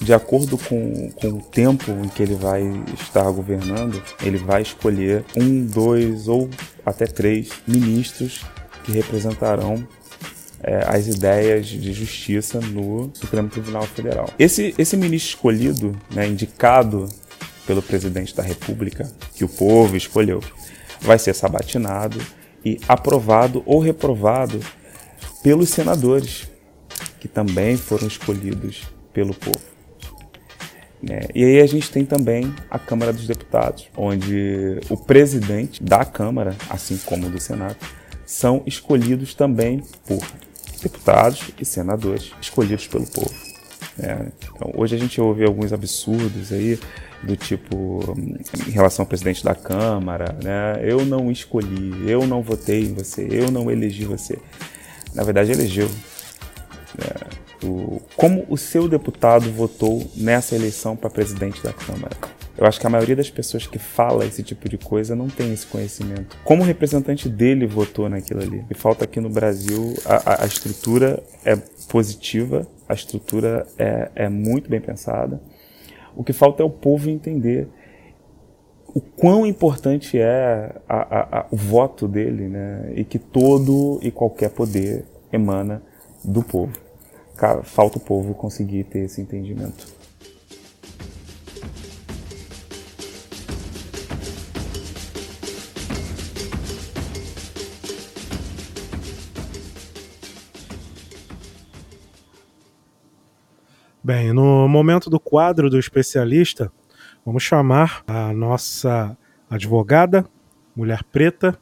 de acordo com, com o tempo em que ele vai estar governando, ele vai escolher um, dois ou até três ministros que representarão é, as ideias de justiça no Supremo Tribunal Federal. Esse, esse ministro escolhido, né, indicado pelo presidente da República, que o povo escolheu, vai ser sabatinado e aprovado ou reprovado pelos senadores, que também foram escolhidos pelo povo. É, e aí a gente tem também a Câmara dos Deputados, onde o presidente da Câmara, assim como do Senado, são escolhidos também por deputados e senadores escolhidos pelo povo. É, então, hoje a gente ouve alguns absurdos aí do tipo em relação ao presidente da Câmara, né? Eu não escolhi, eu não votei em você, eu não elegi você. Na verdade, elegeu. É, o, como o seu deputado votou nessa eleição para presidente da Câmara? Eu acho que a maioria das pessoas que fala esse tipo de coisa não tem esse conhecimento. Como o representante dele votou naquilo ali? E falta aqui no Brasil a, a, a estrutura é positiva, a estrutura é, é muito bem pensada. O que falta é o povo entender o quão importante é a, a, o voto dele, né? E que todo e qualquer poder emana do povo. Falta o povo conseguir ter esse entendimento. Bem, no momento do quadro do especialista, vamos chamar a nossa advogada, mulher preta,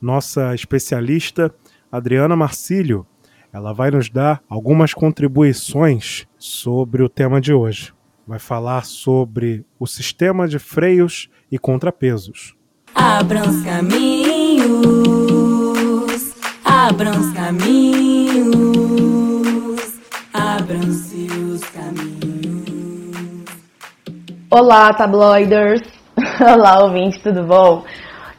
nossa especialista Adriana Marcílio. Ela vai nos dar algumas contribuições sobre o tema de hoje. Vai falar sobre o sistema de freios e contrapesos. Abram os caminhos, abram os caminhos, abram-se Olá, tabloiders! (laughs) Olá, ouvintes, tudo bom?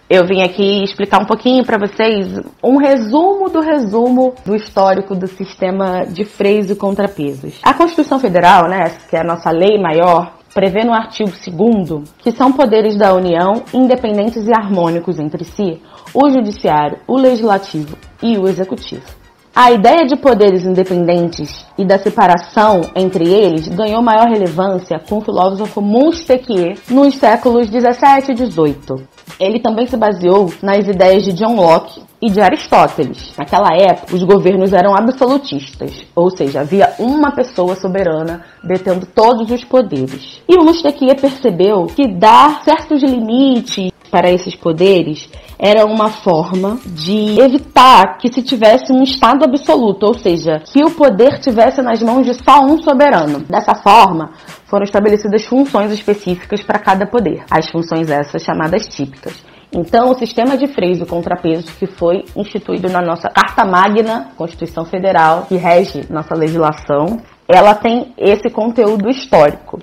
Eu vim aqui explicar um pouquinho para vocês um resumo do resumo do histórico do sistema de freios e contrapesos. A Constituição Federal, né, que é a nossa lei maior, prevê no artigo 2 que são poderes da União independentes e harmônicos entre si, o Judiciário, o Legislativo e o Executivo. A ideia de poderes independentes e da separação entre eles ganhou maior relevância com o filósofo Montesquieu nos séculos 17 e 18. Ele também se baseou nas ideias de John Locke e de Aristóteles. Naquela época, os governos eram absolutistas, ou seja, havia uma pessoa soberana detendo todos os poderes. E Montesquieu percebeu que dar certos limites para esses poderes era uma forma de evitar que se tivesse um Estado absoluto, ou seja, que o poder tivesse nas mãos de só um soberano. Dessa forma, foram estabelecidas funções específicas para cada poder, as funções essas chamadas típicas. Então, o sistema de freios e contrapesos que foi instituído na nossa Carta Magna, Constituição Federal, que rege nossa legislação, ela tem esse conteúdo histórico.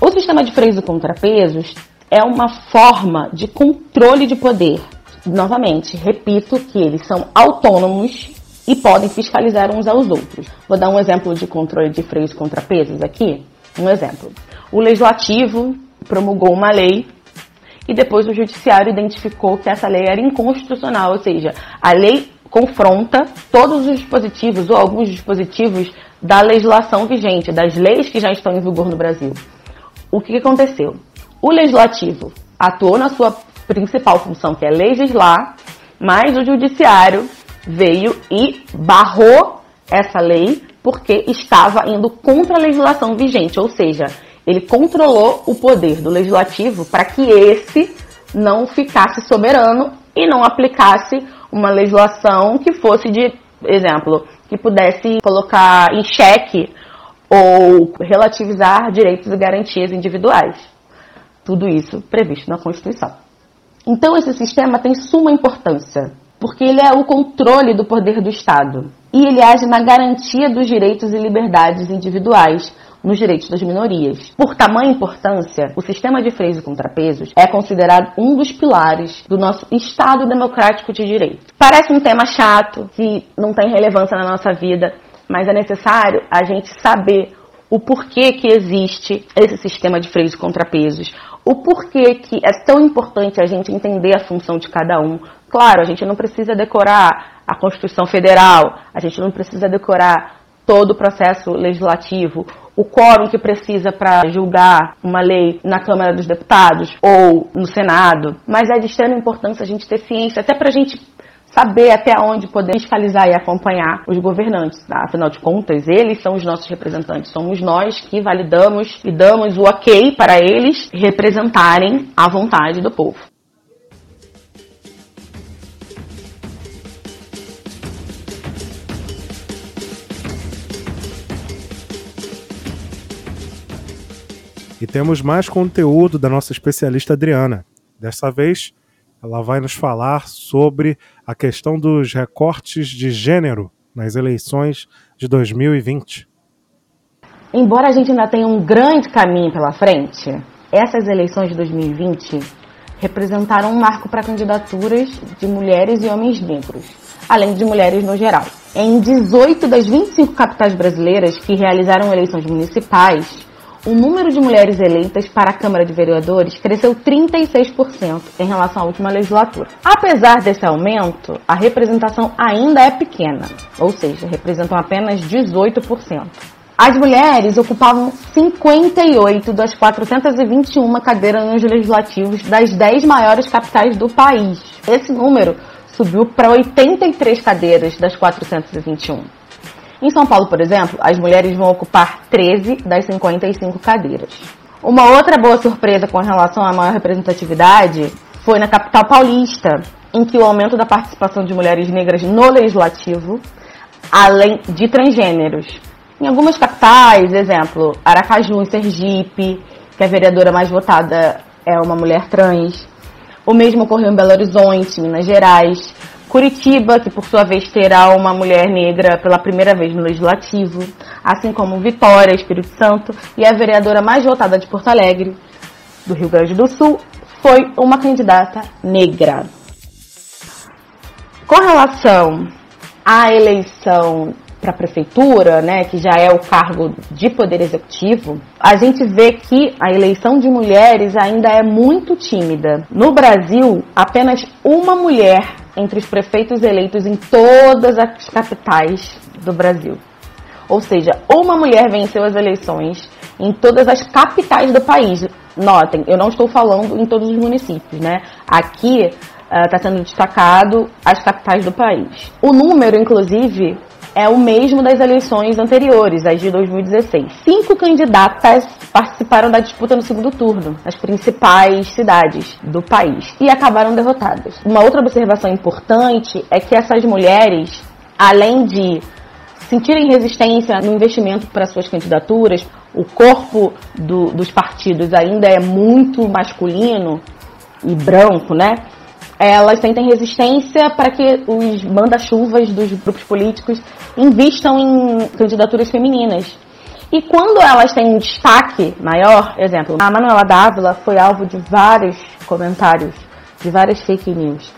O sistema de freios e contrapesos é uma forma de controle de poder. Novamente, repito que eles são autônomos e podem fiscalizar uns aos outros. Vou dar um exemplo de controle de freios contrapesos aqui. Um exemplo. O legislativo promulgou uma lei e depois o judiciário identificou que essa lei era inconstitucional, ou seja, a lei confronta todos os dispositivos ou alguns dispositivos da legislação vigente, das leis que já estão em vigor no Brasil. O que aconteceu? O legislativo atuou na sua principal função, que é legislar, mas o judiciário veio e barrou essa lei porque estava indo contra a legislação vigente, ou seja, ele controlou o poder do legislativo para que esse não ficasse soberano e não aplicasse uma legislação que fosse de exemplo, que pudesse colocar em xeque ou relativizar direitos e garantias individuais. Tudo isso previsto na Constituição. Então, esse sistema tem suma importância, porque ele é o controle do poder do Estado e ele age na garantia dos direitos e liberdades individuais nos direitos das minorias. Por tamanha importância, o sistema de freios e contrapesos é considerado um dos pilares do nosso Estado democrático de direito. Parece um tema chato, que não tem relevância na nossa vida, mas é necessário a gente saber o porquê que existe esse sistema de freios e contrapesos, o porquê que é tão importante a gente entender a função de cada um. Claro, a gente não precisa decorar a Constituição Federal, a gente não precisa decorar todo o processo legislativo, o quórum que precisa para julgar uma lei na Câmara dos Deputados ou no Senado, mas é de extrema importância a gente ter ciência, até para a gente saber até onde poder fiscalizar e acompanhar os governantes. Tá? Afinal de contas, eles são os nossos representantes. Somos nós que validamos e damos o ok para eles representarem a vontade do povo. E temos mais conteúdo da nossa especialista Adriana. Dessa vez, ela vai nos falar sobre a questão dos recortes de gênero nas eleições de 2020. Embora a gente ainda tenha um grande caminho pela frente, essas eleições de 2020 representaram um marco para candidaturas de mulheres e homens negros, além de mulheres no geral. Em 18 das 25 capitais brasileiras que realizaram eleições municipais, o número de mulheres eleitas para a Câmara de Vereadores cresceu 36% em relação à última legislatura. Apesar desse aumento, a representação ainda é pequena, ou seja, representam apenas 18%. As mulheres ocupavam 58 das 421 cadeiras nos legislativos das 10 maiores capitais do país. Esse número subiu para 83 cadeiras das 421. Em São Paulo, por exemplo, as mulheres vão ocupar 13 das 55 cadeiras. Uma outra boa surpresa com relação à maior representatividade foi na capital paulista, em que o aumento da participação de mulheres negras no legislativo, além de transgêneros. Em algumas capitais, exemplo, Aracaju, em Sergipe, que a vereadora mais votada é uma mulher trans. O mesmo ocorreu em Belo Horizonte, Minas Gerais, Curitiba, que por sua vez terá uma mulher negra pela primeira vez no Legislativo, assim como Vitória, Espírito Santo, e a vereadora mais votada de Porto Alegre, do Rio Grande do Sul, foi uma candidata negra. Com relação à eleição para a prefeitura, né, que já é o cargo de poder executivo, a gente vê que a eleição de mulheres ainda é muito tímida. No Brasil, apenas uma mulher entre os prefeitos eleitos em todas as capitais do Brasil. Ou seja, uma mulher venceu as eleições em todas as capitais do país. Notem, eu não estou falando em todos os municípios, né? Aqui está uh, sendo destacado as capitais do país. O número, inclusive, é o mesmo das eleições anteriores, as de 2016. Cinco candidatas participaram da disputa no segundo turno, nas principais cidades do país, e acabaram derrotadas. Uma outra observação importante é que essas mulheres, além de sentirem resistência no investimento para suas candidaturas, o corpo do, dos partidos ainda é muito masculino e branco, né? Elas sentem resistência para que os manda-chuvas dos grupos políticos invistam em candidaturas femininas. E quando elas têm um destaque maior, exemplo, a Manuela Dávila foi alvo de vários comentários, de várias fake news.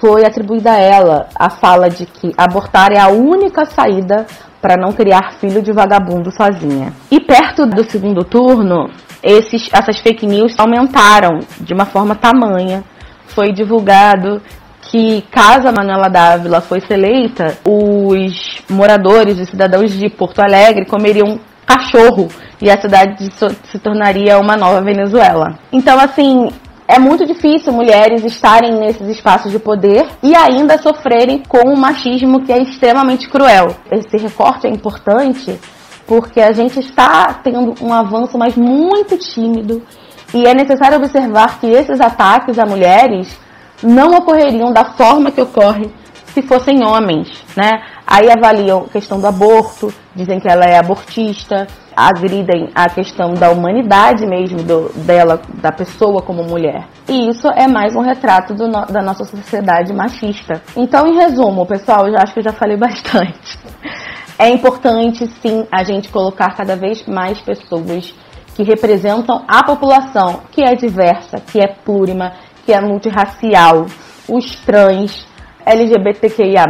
Foi atribuída a ela a fala de que abortar é a única saída para não criar filho de vagabundo sozinha. E perto do segundo turno, esses, essas fake news aumentaram de uma forma tamanha foi divulgado que caso a Manuela Dávila fosse eleita, os moradores, os cidadãos de Porto Alegre comeriam cachorro e a cidade se tornaria uma nova Venezuela. Então, assim, é muito difícil mulheres estarem nesses espaços de poder e ainda sofrerem com um machismo que é extremamente cruel. Esse recorte é importante porque a gente está tendo um avanço, mas muito tímido e é necessário observar que esses ataques a mulheres não ocorreriam da forma que ocorre se fossem homens, né? Aí avaliam a questão do aborto, dizem que ela é abortista, agridem a questão da humanidade mesmo do, dela, da pessoa como mulher. E isso é mais um retrato do, da nossa sociedade machista. Então, em resumo, pessoal, eu acho que eu já falei (laughs) bastante. É importante, sim, a gente colocar cada vez mais pessoas que representam a população, que é diversa, que é plurima, que é multirracial, os trans, LGBTQIA,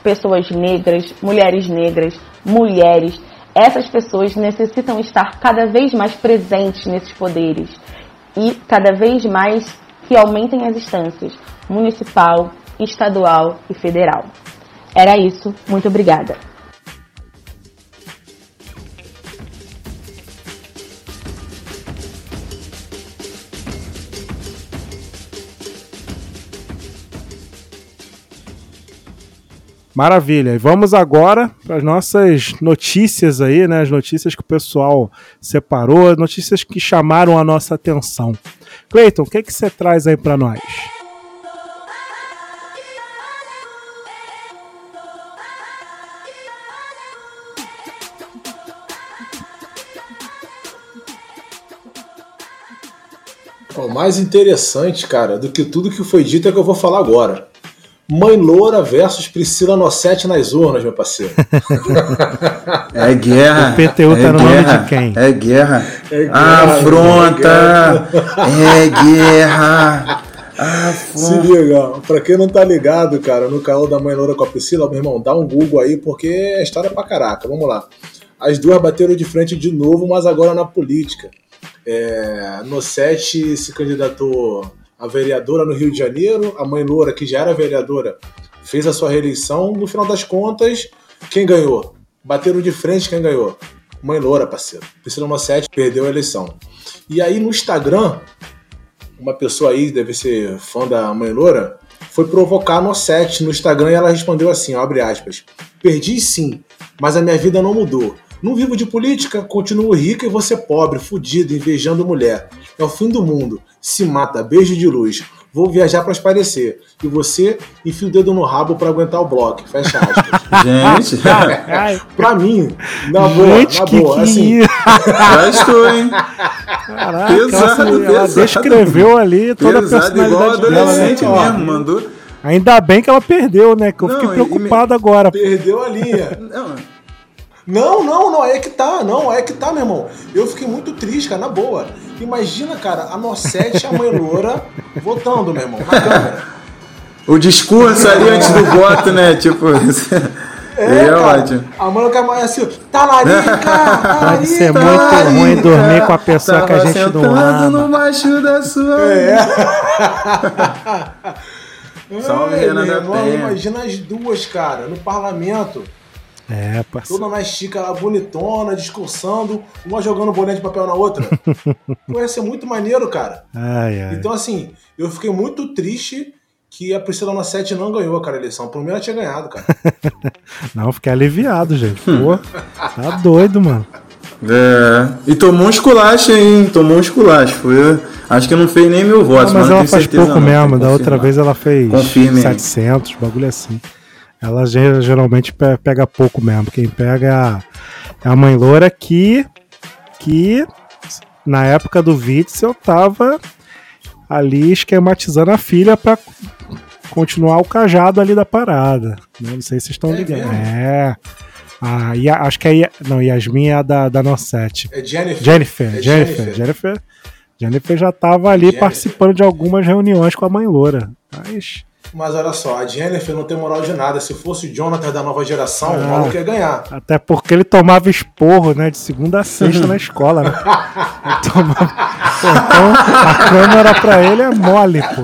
pessoas negras, mulheres negras, mulheres. Essas pessoas necessitam estar cada vez mais presentes nesses poderes e cada vez mais que aumentem as instâncias municipal, estadual e federal. Era isso. Muito obrigada. Maravilha. E vamos agora para as nossas notícias aí, né? As notícias que o pessoal separou, notícias que chamaram a nossa atenção. Cleiton, o que, que você traz aí para nós? O mais interessante, cara, do que tudo que foi dito é que eu vou falar agora. Mãe Loura versus Priscila Nossetti nas urnas, meu parceiro. (laughs) É guerra. O PTU é tá no guerra, nome de quem? É guerra. É guerra, Afronta. É guerra. Se Afronta. liga, pra quem não tá ligado, cara, no caô da Mãe Loura com a Priscila, meu irmão, dá um Google aí, porque é história pra caraca. Vamos lá. As duas bateram de frente de novo, mas agora na política. É, Nossetti se candidatou a vereadora no Rio de Janeiro, a mãe Loura, que já era vereadora, fez a sua reeleição. No final das contas, quem ganhou? Bateram de frente, quem ganhou? Mãe Loura, parceiro. Priscila Nossetti perdeu a eleição. E aí no Instagram, uma pessoa aí, deve ser fã da Mãe Loura, foi provocar a Nossetti no Instagram e ela respondeu assim, abre aspas, perdi sim, mas a minha vida não mudou. Não vivo de política, continuo rica e você pobre, fudido, invejando mulher. É o fim do mundo. Se mata, beijo de luz. Vou viajar para esparecer. E você enfia o dedo no rabo para aguentar o bloco. Fecha aspas. (laughs) Gente, (laughs) Ai, pra mim, na boa, gente, na que boa, que assim, já estou, hein? Caraca, Pesado, ela, ela pesado. descreveu ali toda a Pesado igual personalidade dela, né? adolescente Ó, mesmo, mandou. Ainda bem que ela perdeu, né? Que eu Não, fiquei preocupado agora. perdeu a linha. Não, Não, não, não, é que tá, não, é que tá, meu irmão. Eu fiquei muito triste, cara, na boa. Imagina, cara, a Nossete e a mãe Loura votando, meu irmão, na câmera. o discurso ali antes do voto, né? Tipo, é, cara, ótimo. A mãe fica mais assim, talarica, (laughs) talarica. Deve ser muito ruim dormir com a pessoa que a gente não ama. macho da sua. É. (laughs) Salve, Renan da Penha. imagina as duas, cara, no parlamento. É, parceiro. Toda na estica lá, bonitona, discursando, uma jogando bolinha de papel na outra. (laughs) Pô, ia ser muito maneiro, cara. Ai, ai. Então, assim, eu fiquei muito triste que a Priscila Nassete não ganhou, cara, a eleição. Por mim, ela tinha ganhado, cara. (laughs) Não, fiquei aliviado, gente. Pô, tá doido, mano. É. E tomou um esculacho, hein? Tomou um esculacho. Foi, acho que não fez nem mil votos. Não, mas não ela tenho faz pouco não, mesmo. Da outra vez ela fez Confirme aí. 700, bagulho assim. Ela ge- geralmente pe- pega pouco mesmo. Quem pega é a, é a mãe loura que, que na época do Witzel tava ali esquematizando a filha pra continuar o cajado ali da parada. né? Não sei se vocês estão É ligados. É. Ah, e a- acho que aí. Não, Yasmin é a da, da Nossete. É Jennifer. Jennifer, É Jennifer, Jennifer. Jennifer. Jennifer já tava ali Jennifer. participando de algumas reuniões com a mãe loura. Mas, Mas olha só, a Jennifer não tem moral de nada. Se fosse o Jonathan da nova geração, o Ah. maluco ia ganhar. até porque ele tomava esporro, né? De segunda a sexta na escola, né? (laughs) Ele tomava- então a câmera pra ele é mole, pô.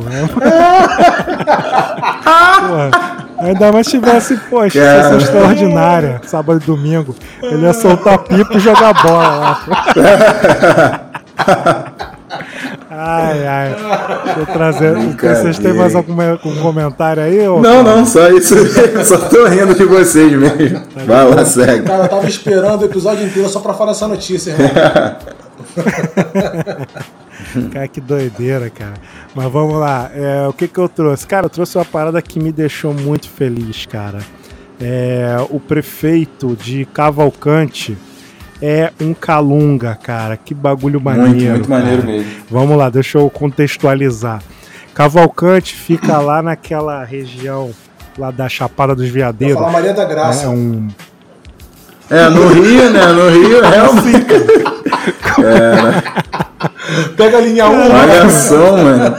Porra, ainda mais tivesse, pô, sessão Cara. extraordinária, sábado e domingo. Ele ia soltar pipa e jogar bola lá. (laughs) Ai, ai. Deixa eu trazer. Vocês têm mais algum algum comentário aí? ô? Não, não, só isso. (laughs) Só tô rindo de vocês mesmo. Vai lá, segue. Cara, eu tava esperando o episódio inteiro só pra falar essa notícia, irmão. (laughs) cara, que doideira, cara. Mas vamos lá. É, o que que eu trouxe? Cara, eu trouxe uma parada que me deixou muito feliz, cara. É, o prefeito de Cavalcante é um Calunga, cara. Que bagulho maneiro. Muito, muito maneiro cara. mesmo. Vamos lá, deixa eu contextualizar. Cavalcante fica lá naquela região lá da Chapada dos Veadeiros. falar Maria da Graça. É um. É, no Rio, né? No Rio, realmente. Pega a linha 1. Malhação, mano.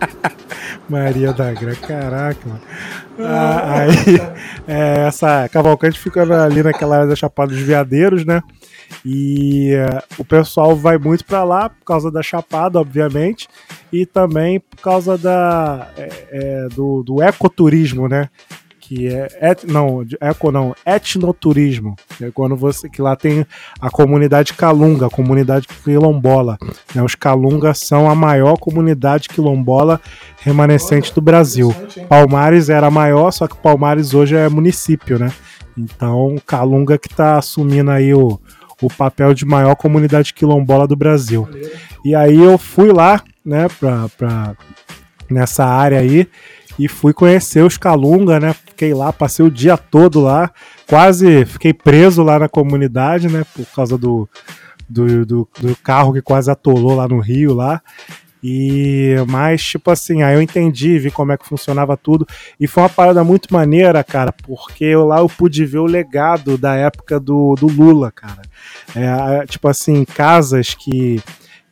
(laughs) Maria da Graça, caraca, mano. Ah, aí, (laughs) é, essa Cavalcante fica ali naquela área da Chapada dos Veadeiros, né? E é, o pessoal vai muito pra lá por causa da Chapada, obviamente, e também por causa da, é, é, do, do ecoturismo, né? Que é, et, não, eco não, etnoturismo, que é quando você, que lá tem a comunidade Calunga, a comunidade quilombola. Né? Os Calungas são a maior comunidade quilombola remanescente do Brasil. Palmares era maior, só que Palmares hoje é município, né? Então, Calunga que tá assumindo aí o, o papel de maior comunidade quilombola do Brasil. E aí eu fui lá, né, pra, pra, nessa área aí, e fui conhecer os Calunga, né? Fiquei lá, passei o dia todo lá, quase fiquei preso lá na comunidade, né? Por causa do, do, do, do carro que quase atolou lá no Rio lá. E mas tipo assim, aí eu entendi, vi como é que funcionava tudo e foi uma parada muito maneira, cara, porque eu, lá eu pude ver o legado da época do, do Lula, cara. É, tipo assim, casas que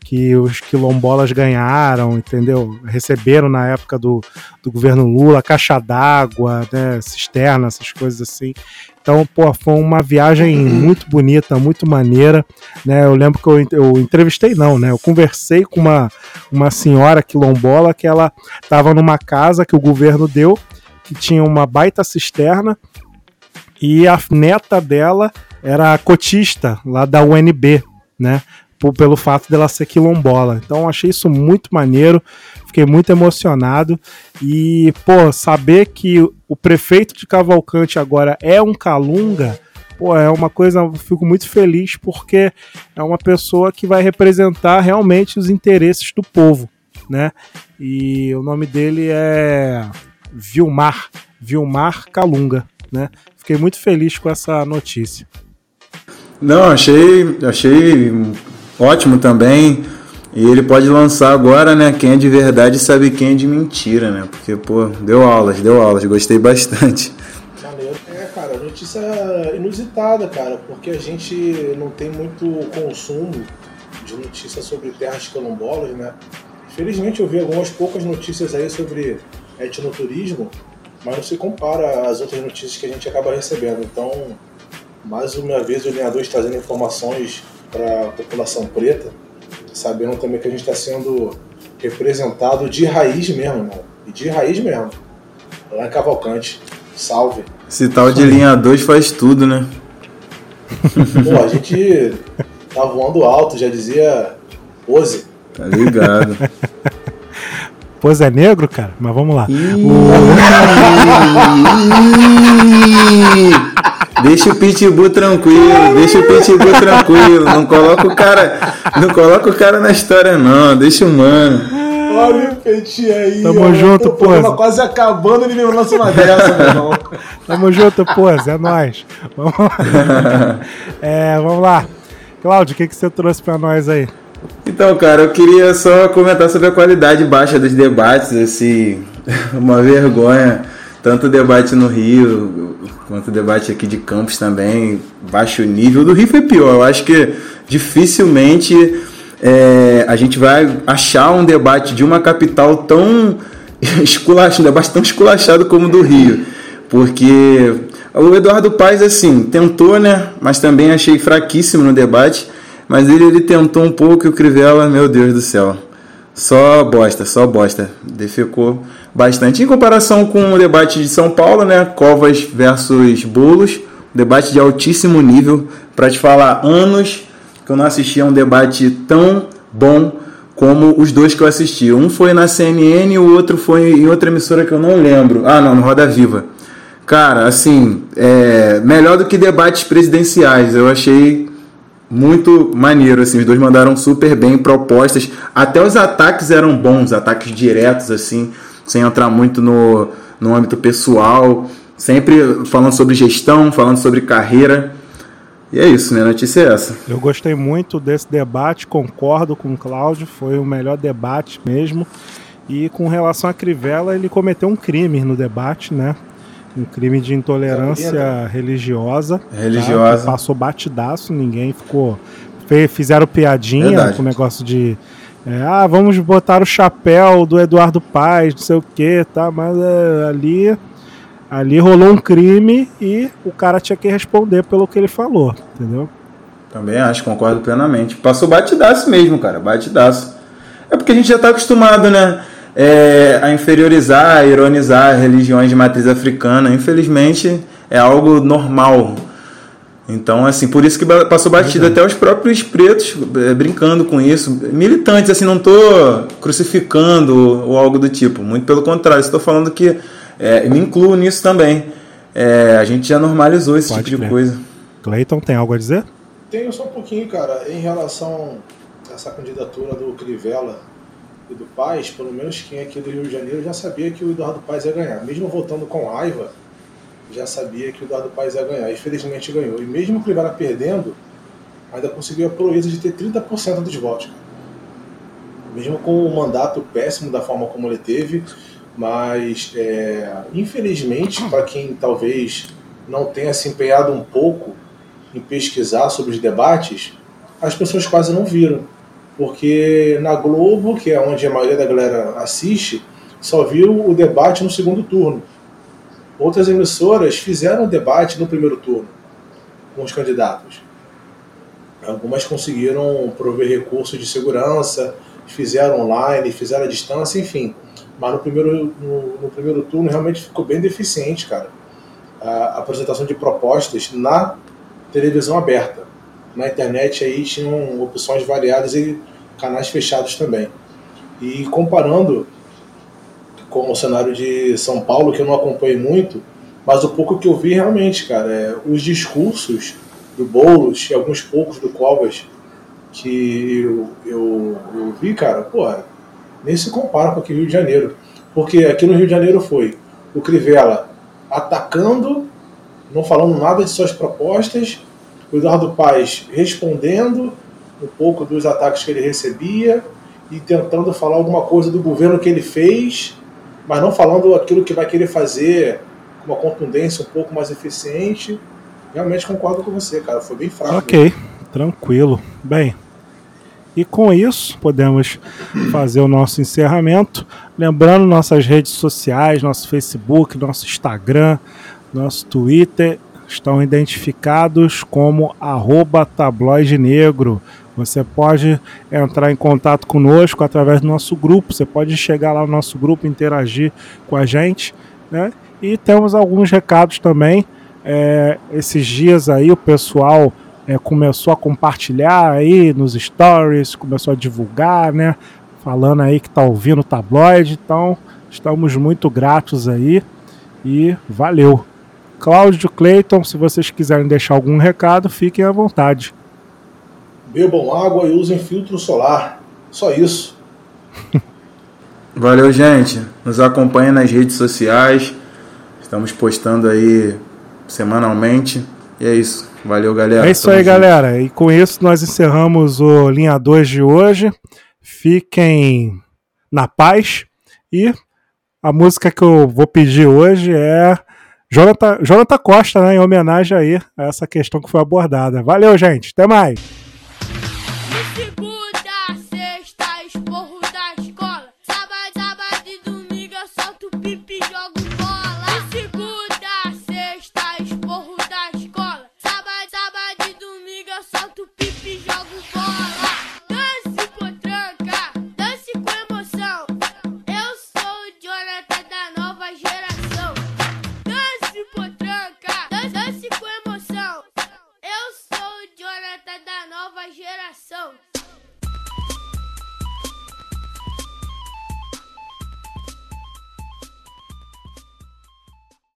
que os quilombolas ganharam, entendeu? Receberam na época do, do governo Lula, caixa d'água, né, cisterna, essas coisas assim. Então, pô, foi uma viagem muito bonita, muito maneira, né? Eu lembro que eu, eu entrevistei, não, né? Eu conversei com uma, uma senhora quilombola que ela estava numa casa que o governo deu, que tinha uma baita cisterna, e a neta dela era cotista lá da UNB, né? Por- Pelo fato dela ser quilombola. Então achei isso muito maneiro, fiquei muito emocionado. E, pô, saber que o prefeito de Cavalcante agora é um calunga, pô, é uma coisa, eu fico muito feliz porque é uma pessoa que vai representar realmente os interesses do povo, né? E o nome dele é Vilmar, Vilmar Calunga, né? Fiquei muito feliz com essa notícia. Não, achei, achei ótimo também. E ele pode lançar agora, né? Quem é de verdade sabe quem é de mentira, né? Porque, pô, deu aulas, deu aulas, gostei bastante. Maneiro. É, cara, notícia inusitada, cara, porque a gente não tem muito consumo de notícias sobre terras quilombolas, né? Felizmente eu vi algumas poucas notícias aí sobre etnoturismo, mas não se compara às outras notícias que a gente acaba recebendo. Então, mais uma vez o Linha 2 trazendo informações para a população preta, sabendo também que a gente está sendo representado de raiz mesmo, irmão. E de raiz mesmo. Lá em Cavalcante. Salve. Esse tal de linha 2 faz tudo, né? Pô, a gente tá voando alto, já dizia Pose. Tá ligado. (laughs) Pois é negro, cara, mas vamos lá. (laughs) Deixa o pitbull tranquilo, deixa o pitbull tranquilo. Não coloca o cara, não coloca o cara na história não, deixa o mano. Olha o peitinho aí. Tamo ó. junto, Pô, quase acabando, ele me lança uma dessa, meu irmão. (laughs) Tamo junto, pôs, é nóis. Vamos lá. (laughs) É, vamos lá. Cláudio, o que, que você trouxe pra nós aí? Então, cara, eu queria só comentar sobre a qualidade baixa dos debates, esse (laughs) uma vergonha, tanto debate no Rio quanto debate aqui de Campos também, baixo nível. O do Rio foi pior, eu acho que dificilmente é, a gente vai achar um debate de uma capital tão (laughs) esculachado, um debate tão esculachado como o do Rio, porque o Eduardo Paes, assim, tentou, né, mas também achei fraquíssimo no debate, mas ele, ele tentou um pouco e o Crivella, meu Deus do céu, só bosta, só bosta. Defecou bastante. Em comparação com o debate de São Paulo, né? Covas versus Bolos. Debate de altíssimo nível. Para te falar, anos que eu não assistia a um debate tão bom como os dois que eu assisti. Um foi na CNN e o outro foi em outra emissora que eu não lembro. Ah, não, no Roda Viva. Cara, assim, é melhor do que debates presidenciais. Eu achei muito maneiro, assim, os dois mandaram super bem propostas, até os ataques eram bons, ataques diretos, assim, sem entrar muito no, no âmbito pessoal, sempre falando sobre gestão, falando sobre carreira, e é isso, né? A notícia é essa. Eu gostei muito desse debate, concordo com o Cláudio, foi o melhor debate mesmo. E com relação a Crivella, ele cometeu um crime no debate, né? Um crime de intolerância religiosa. Tá? Religiosa. Tá? Passou batidaço, ninguém ficou. Fizeram piadinha Verdade. com o negócio de. É, ah, vamos botar o chapéu do Eduardo Paes, não sei o que, tá? Mas é, ali Ali rolou um crime e o cara tinha que responder pelo que ele falou, entendeu? Também acho, concordo plenamente. Passou batidaço mesmo, cara, batidaço. É porque a gente já está acostumado, né? É, a inferiorizar, a ironizar religiões de matriz africana. Infelizmente, é algo normal. Então, assim, por isso que passou batido. Até os próprios pretos é, brincando com isso. Militantes, assim, não estou crucificando ou algo do tipo. Muito pelo contrário, estou falando que é, me incluo nisso também. É, a gente já normalizou esse Pode tipo crer. de coisa. Cleiton, tem algo a dizer? Tenho só um pouquinho, cara. Em relação a essa candidatura do Crivella e do Paz, pelo menos quem é aqui do Rio de Janeiro já sabia que o Eduardo Paz ia ganhar. Mesmo votando com raiva, já sabia que o Eduardo Paz ia ganhar. Infelizmente ganhou. E mesmo o Crivella perdendo, ainda conseguiu a proeza de ter 30% dos votos. Mesmo com o mandato péssimo da forma como ele teve, mas é, infelizmente, para quem talvez não tenha se empenhado um pouco em pesquisar sobre os debates, as pessoas quase não viram. Porque na Globo, que é onde a maioria da galera assiste, só viu o debate no segundo turno. Outras emissoras fizeram debate no primeiro turno com os candidatos. Algumas conseguiram prover recursos de segurança, fizeram online, fizeram à distância, enfim. Mas no primeiro, no, no primeiro turno realmente ficou bem deficiente, cara. A apresentação de propostas na televisão aberta. Na internet aí tinham opções variadas e canais fechados também. E comparando com o cenário de São Paulo, que eu não acompanhei muito, mas o pouco que eu vi realmente, cara, é, os discursos do Boulos e alguns poucos do Covas que eu, eu, eu vi, cara, porra, nem se compara com aqui no Rio de Janeiro. Porque aqui no Rio de Janeiro foi o Crivella atacando, não falando nada de suas propostas, o Eduardo Paes respondendo um pouco dos ataques que ele recebia e tentando falar alguma coisa do governo que ele fez, mas não falando aquilo que vai querer fazer com uma contundência um pouco mais eficiente. Realmente concordo com você, cara. Foi bem fraco. Ok, tranquilo. Bem, e com isso, podemos fazer o nosso encerramento. Lembrando nossas redes sociais, nosso Facebook, nosso Instagram, nosso Twitter estão identificados como arroba tabloide negro. Você pode entrar em contato conosco através do nosso grupo. Você pode chegar lá no nosso grupo, interagir com a gente. Né? E temos alguns recados também. É, esses dias aí o pessoal é, começou a compartilhar aí nos stories, começou a divulgar, né? Falando aí que tá ouvindo o tabloide. Então, estamos muito gratos aí e valeu. Cláudio Clayton, se vocês quiserem deixar algum recado, fiquem à vontade. Bebam água e usem filtro solar. Só isso. (laughs) Valeu, gente. Nos acompanha nas redes sociais. Estamos postando aí semanalmente. E é isso. Valeu, galera. É isso Tamo aí, junto. galera. E com isso nós encerramos o Linha 2 de hoje. Fiquem na paz. E a música que eu vou pedir hoje é Jonathan, Jonathan Costa, né, em homenagem aí a essa questão que foi abordada. Valeu, gente. Até mais. Geração.